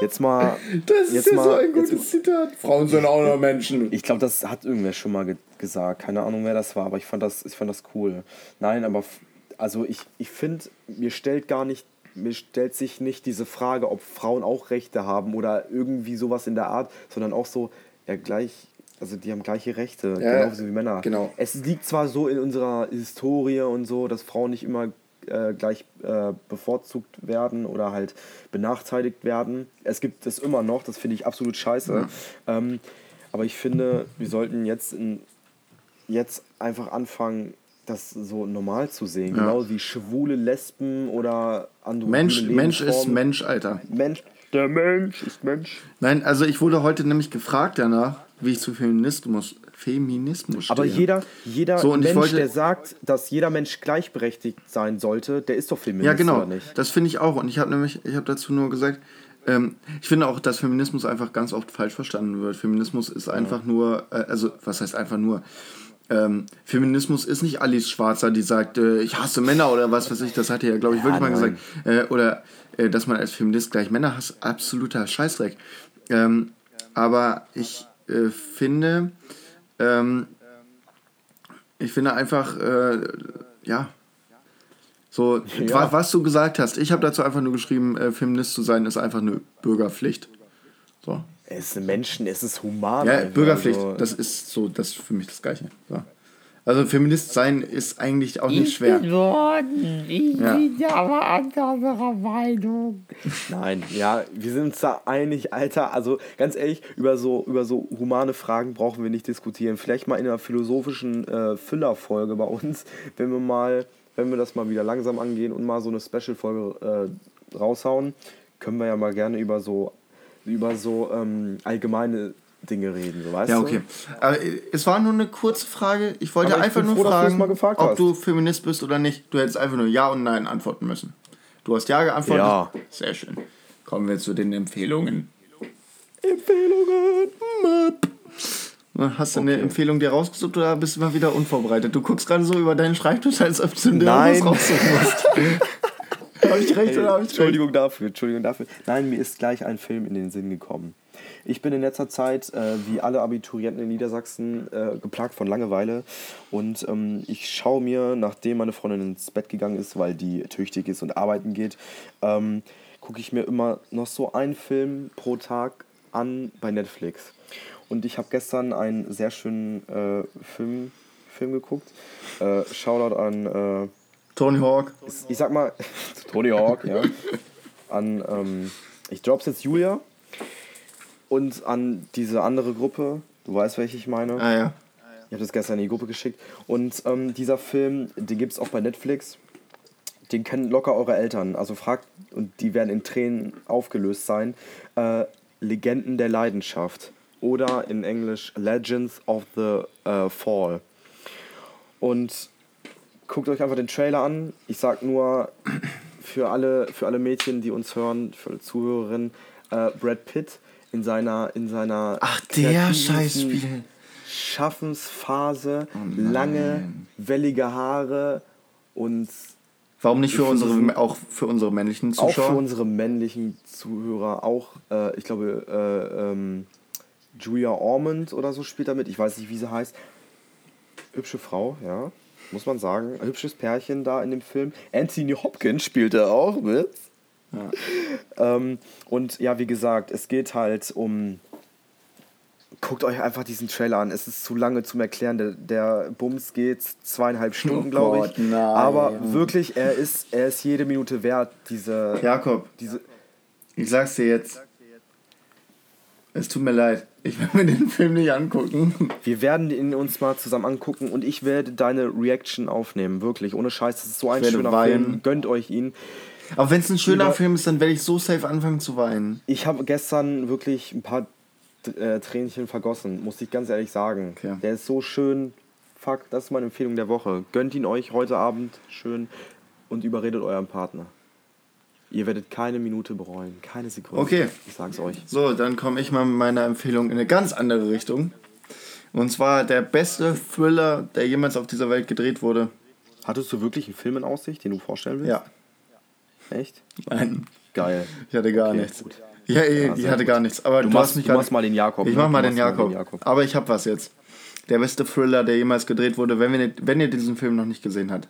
Jetzt mal.
Das ist
jetzt
ja
mal,
so ein
jetzt,
gutes Zitat. Frauen sind auch nur Menschen.
Ich glaube, das hat irgendwer schon mal ge gesagt. Keine Ahnung, wer das war, aber ich fand das, ich fand das cool. Nein, aber also ich, ich finde, mir stellt gar nicht, mir stellt sich nicht diese Frage, ob Frauen auch Rechte haben oder irgendwie sowas in der Art, sondern auch so, ja, gleich, also die haben gleiche Rechte,
Ja,
genauso wie Männer.
genau.
Es liegt zwar so in unserer Historie und so, dass Frauen nicht immer äh, gleich äh, bevorzugt werden oder halt benachteiligt werden. Es gibt es immer noch, das finde ich absolut scheiße. Ähm, aber ich finde, wir sollten jetzt, in, jetzt einfach anfangen, das so normal zu sehen.
Ja.
Genau wie schwule Lesben oder andere
Mensch, Mensch ist Mensch, Alter.
Mensch. Der Mensch ist Mensch.
Nein, also ich wurde heute nämlich gefragt danach, wie ich zu Feminismus, Feminismus stehe.
Aber jeder, jeder
So,
Mensch,
wollte-
der sagt, dass jeder Mensch gleichberechtigt sein sollte, der ist doch Feminist,
Ja, genau.
oder nicht?
Das finde ich auch. Und ich habe nämlich, ich habe dazu nur gesagt, ähm, ich finde auch, dass Feminismus einfach ganz oft falsch verstanden wird. Feminismus ist einfach nur, äh, also was heißt einfach nur? Ähm, Feminismus ist nicht Alice Schwarzer, die sagt, äh, ich hasse Männer oder was weiß ich, das hat er ja, glaube ich,
Ja,
wirklich mal
nein.
gesagt. Äh, oder äh, dass man als Feminist gleich Männer hasst, absoluter Scheißdreck. Ähm, aber ich äh, finde, ähm, ich finde einfach, äh, ja, so,
Ja.
wa- was du gesagt hast, ich habe dazu einfach nur geschrieben, äh, Feminist zu sein ist einfach eine Bürgerpflicht. So.
Es ist Menschen, es ist human.
Ja, Bürgerpflicht,
also-
das ist so, das ist für mich das Gleiche. So. Also Feminist sein ist eigentlich auch nicht schwer.
worden. Ich
Ja.
bin aber anderer Meinung.
Nein, ja, wir sind uns da einig, Alter. Also ganz ehrlich, über so, über so humane Fragen brauchen wir nicht diskutieren. Vielleicht mal in einer philosophischen äh, Füllerfolge bei uns, wenn wir mal, wenn wir das mal wieder langsam angehen und mal so eine Special-Folge äh, raushauen, können wir ja mal gerne über so, über so ähm, allgemeine Dinge reden, so weißt
Ja,
du?
okay. Aber äh, es war nur eine kurze Frage. Ich wollte
ich
einfach nur
froh, du
fragen, ob
hast.
du Feminist bist oder nicht. Du hättest einfach nur Ja und Nein antworten müssen. Du hast Ja geantwortet.
Ja.
Sehr schön. Kommen wir zu den Empfehlungen.
Empfehlungen.
Hast du eine
Okay.
Empfehlung dir rausgesucht oder bist du mal wieder unvorbereitet? Du guckst gerade so über deinen Schreibtisch, als ob du dir
Nein.
was raussuchen musst. habe ich recht oder habe ich recht?
Entschuldigung dafür, Entschuldigung dafür. Nein, mir ist gleich ein Film in den Sinn gekommen. Ich bin in letzter Zeit, äh, wie alle Abiturienten in Niedersachsen, äh, geplagt von Langeweile. Und ähm, ich schaue mir, nachdem meine Freundin ins Bett gegangen ist, weil die tüchtig ist und arbeiten geht, ähm, gucke ich mir immer noch so einen Film pro Tag an bei Netflix. Und ich habe gestern einen sehr schönen äh, Film, Film geguckt. Äh, Shoutout an, äh,
Tony Hawk.
ich sag mal, Tony Hawk, ja. An, ähm, ich drop's jetzt Julia. Und an diese andere Gruppe. Du weißt, welche ich meine.
Ah ja.
Ich habe das gestern in die Gruppe geschickt. Und ähm, dieser Film, den gibt es auch bei Netflix. Den kennen locker eure Eltern. Also fragt, und die werden in Tränen aufgelöst sein. Äh, Legenden der Leidenschaft. Oder in Englisch Legends of the äh, Fall. Und guckt euch einfach den Trailer an. Ich sag nur für alle, für alle Mädchen, die uns hören, für alle Zuhörerinnen, äh, Brad Pitt in seiner, in seiner
Ach, der Scheißspiel.
Schaffensphase, lange, wellige Haare und
Warum nicht für unsere,
das
auch für unsere männlichen
auch für
Zuschauer?
unsere männlichen Zuhörer auch, äh, ich glaube, äh, ähm, Julia Ormond oder so spielt damit, ich weiß nicht, wie sie heißt. Hübsche Frau, ja, muss man sagen. Hübsches Pärchen da in dem Film. Anthony Hopkins spielt er auch mit. Ähm, und ja, wie gesagt, es geht halt um. Guckt euch einfach diesen Trailer an. Es ist zu lange zum Erklären. Der, der Bums geht zweieinhalb Stunden,
Oh
glaube
Gott,
ich.
nein.
Aber wirklich, er ist, er ist jede Minute wert. Diese,
Jakob,
diese,
ich sag's dir jetzt. Es tut mir leid. Ich will mir den Film nicht angucken.
wir werden ihn uns mal zusammen angucken und ich werde deine Reaction aufnehmen. Wirklich, ohh Scheiß. Das ist so ein
werde
schöner
weinen.
Film. Gönnt euch ihn.
Aber wenn es ein schöner
Über-
Film ist, dann werde ich so safe anfangen zu weinen.
Ich habe gestern wirklich ein paar äh, Tränchen vergossen, muss ich ganz ehrlich sagen.
Okay.
Der ist so schön. Fuck, das ist meine Empfehlung der Woche. Gönnt ihn euch heute Abend schön und überredet euren Partner. Ihr werdet keine Minute bereuen, keine Sekunde.
Okay.
Ich sag's euch.
So, dann komme ich mal mit meiner Empfehlung in eine ganz andere Richtung. Und zwar der beste Thriller, der jemals auf dieser Welt gedreht wurde.
Hattest du wirklich einen Film in Aussicht, den du vorstellen willst?
Ja.
Echt?
Nein,
Geil.
ich hatte gar
Okay,
nichts.
gut.
Ja, eh,
Ja,
ich hatte
gut.
gar nichts. Aber
Du,
du,
machst,
mich
du machst mal den Jakob.
Ich mach mal den
machst
Jakob. Aber ich hab was jetzt. Der beste Thriller, der jemals gedreht wurde. Wenn, wir wenn ihr diesen Film noch nicht gesehen habt,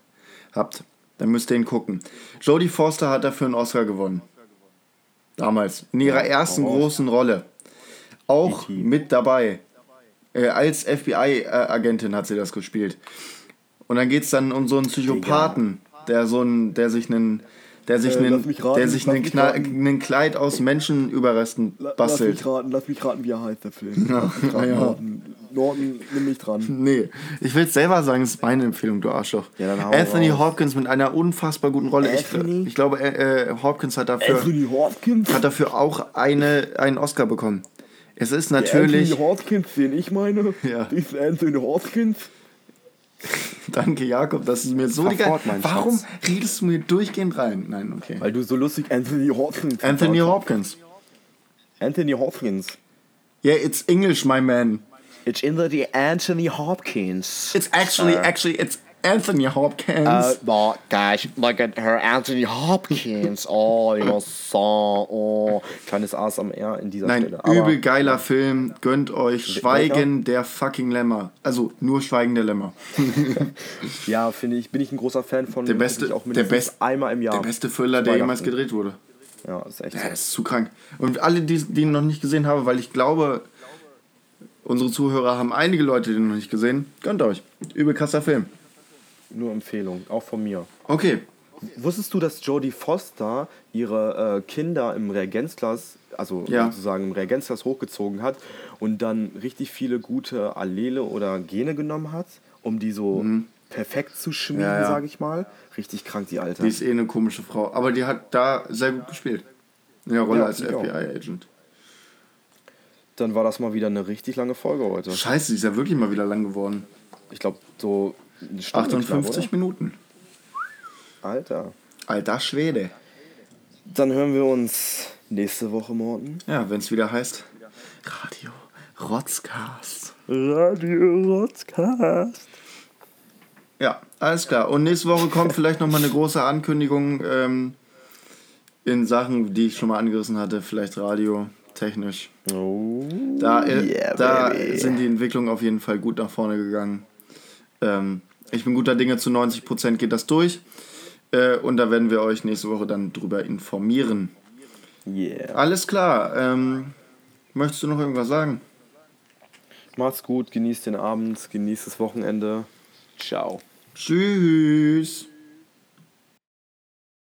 habt, dann müsst ihr ihn gucken. Jodie Foster hat dafür einen Oscar gewonnen. Damals. In ihrer ersten
raus.
großen Rolle. Auch
E.T..
mit dabei. Äh, als FBI-Agentin hat sie das gespielt. Und dann geht es dann um so einen Psychopathen, der so ein, der sich einen, der sich
Äh,
einen,
lass mich raten,
der sich
lass
einen,
mich
Kna-
raten.
einen Kleid aus Menschenüberresten bastelt.
raten, lass mich raten, wie er heißt, der Film.
Lass mich raten, Ja.
Norton, Norton, nimm mich dran.
Nee, ich will es selber sagen, es ist meine Empfehlung, du Arschloch.
Ja,
Anthony
raus.
Hopkins mit einer unfassbar guten Rolle. Ich,
Anthony?
ich glaube, äh, äh, Hopkins hat dafür,
Hopkins?
hat dafür auch eine, einen Oscar bekommen. Es ist natürlich.
Hopkins, den ich meine.
Ja.
Ist Anthony Hopkins.
Danke, Jakob, das ist mir so die Warum
Schatz.
redest du mir durchgehend rein? Nein, okay.
Weil du so lustig Anthony Hopkins.
Anthony Hopkins.
Anthony Hopkins.
Yeah, it's English, my man.
It's in the Anthony Hopkins.
It's actually, actually, it's Anthony Hopkins.
Oh, gosh, look at her, Anthony Hopkins. Oh, you're so. Oh.
Kleines Aas am R in dieser
Nein,
Stelle. Aber
übel geiler Film. Gönnt euch Schweigen der fucking Lämmer. Also nur Schweigen der Lämmer.
Ja, finde ich, bin ich ein großer Fan von.
Der beste-
auch
der best-
einmal im Jahr.
Der beste Thriller, der jemals gedreht wurde.
Ja, ist echt
Ja, das ist zu krank. Und alle, die, die ihn noch nicht gesehen haben, weil ich glaube, unsere Zuhörer haben einige Leute den noch nicht gesehen. Gönnt euch. Übel krasser Film.
Nur Empfehlung, auch von mir.
Okay.
Wusstest du, dass Jodie Foster ihre äh, Kinder im Reagenzglas, also
Ja.
sozusagen im Reagenzglas hochgezogen hat und dann richtig viele gute Allele oder Gene genommen hat, um die so perfekt zu schmieden,
Mhm. Ja, ja.
sage ich mal? Richtig krank, die Alte.
Die ist eh eine komische Frau. Aber die hat da sehr gut gespielt. In der Rolle als. FBI-Agent.
Dann war das mal wieder eine richtig lange Folge heute.
Scheiße, die ist ja wirklich mal wieder lang geworden.
Ich glaube, so
58
knapp,
Minuten.
Alter.
Alter Schwede.
Dann hören wir uns nächste Woche, Morten.
Ja, wenn es wieder heißt Radio Rotzcast.
Radio Rotzcast.
Ja, alles klar. Und nächste Woche kommt vielleicht nochmal eine große Ankündigung ähm, in Sachen, die ich schon mal angerissen hatte. Vielleicht Radio, technisch.
Oh.
Da, äh,
yeah,
da
baby.
sind die Entwicklungen auf jeden Fall gut nach vorne gegangen. Ähm, ich bin guter Dinge, zu 90% geht das durch. Äh, und da werden wir euch nächste Woche dann drüber informieren.
Yeah.
Alles klar. Ähm, möchtest du noch irgendwas sagen?
Macht's gut, genießt den Abend, genießt das Wochenende. Ciao.
Tschüss.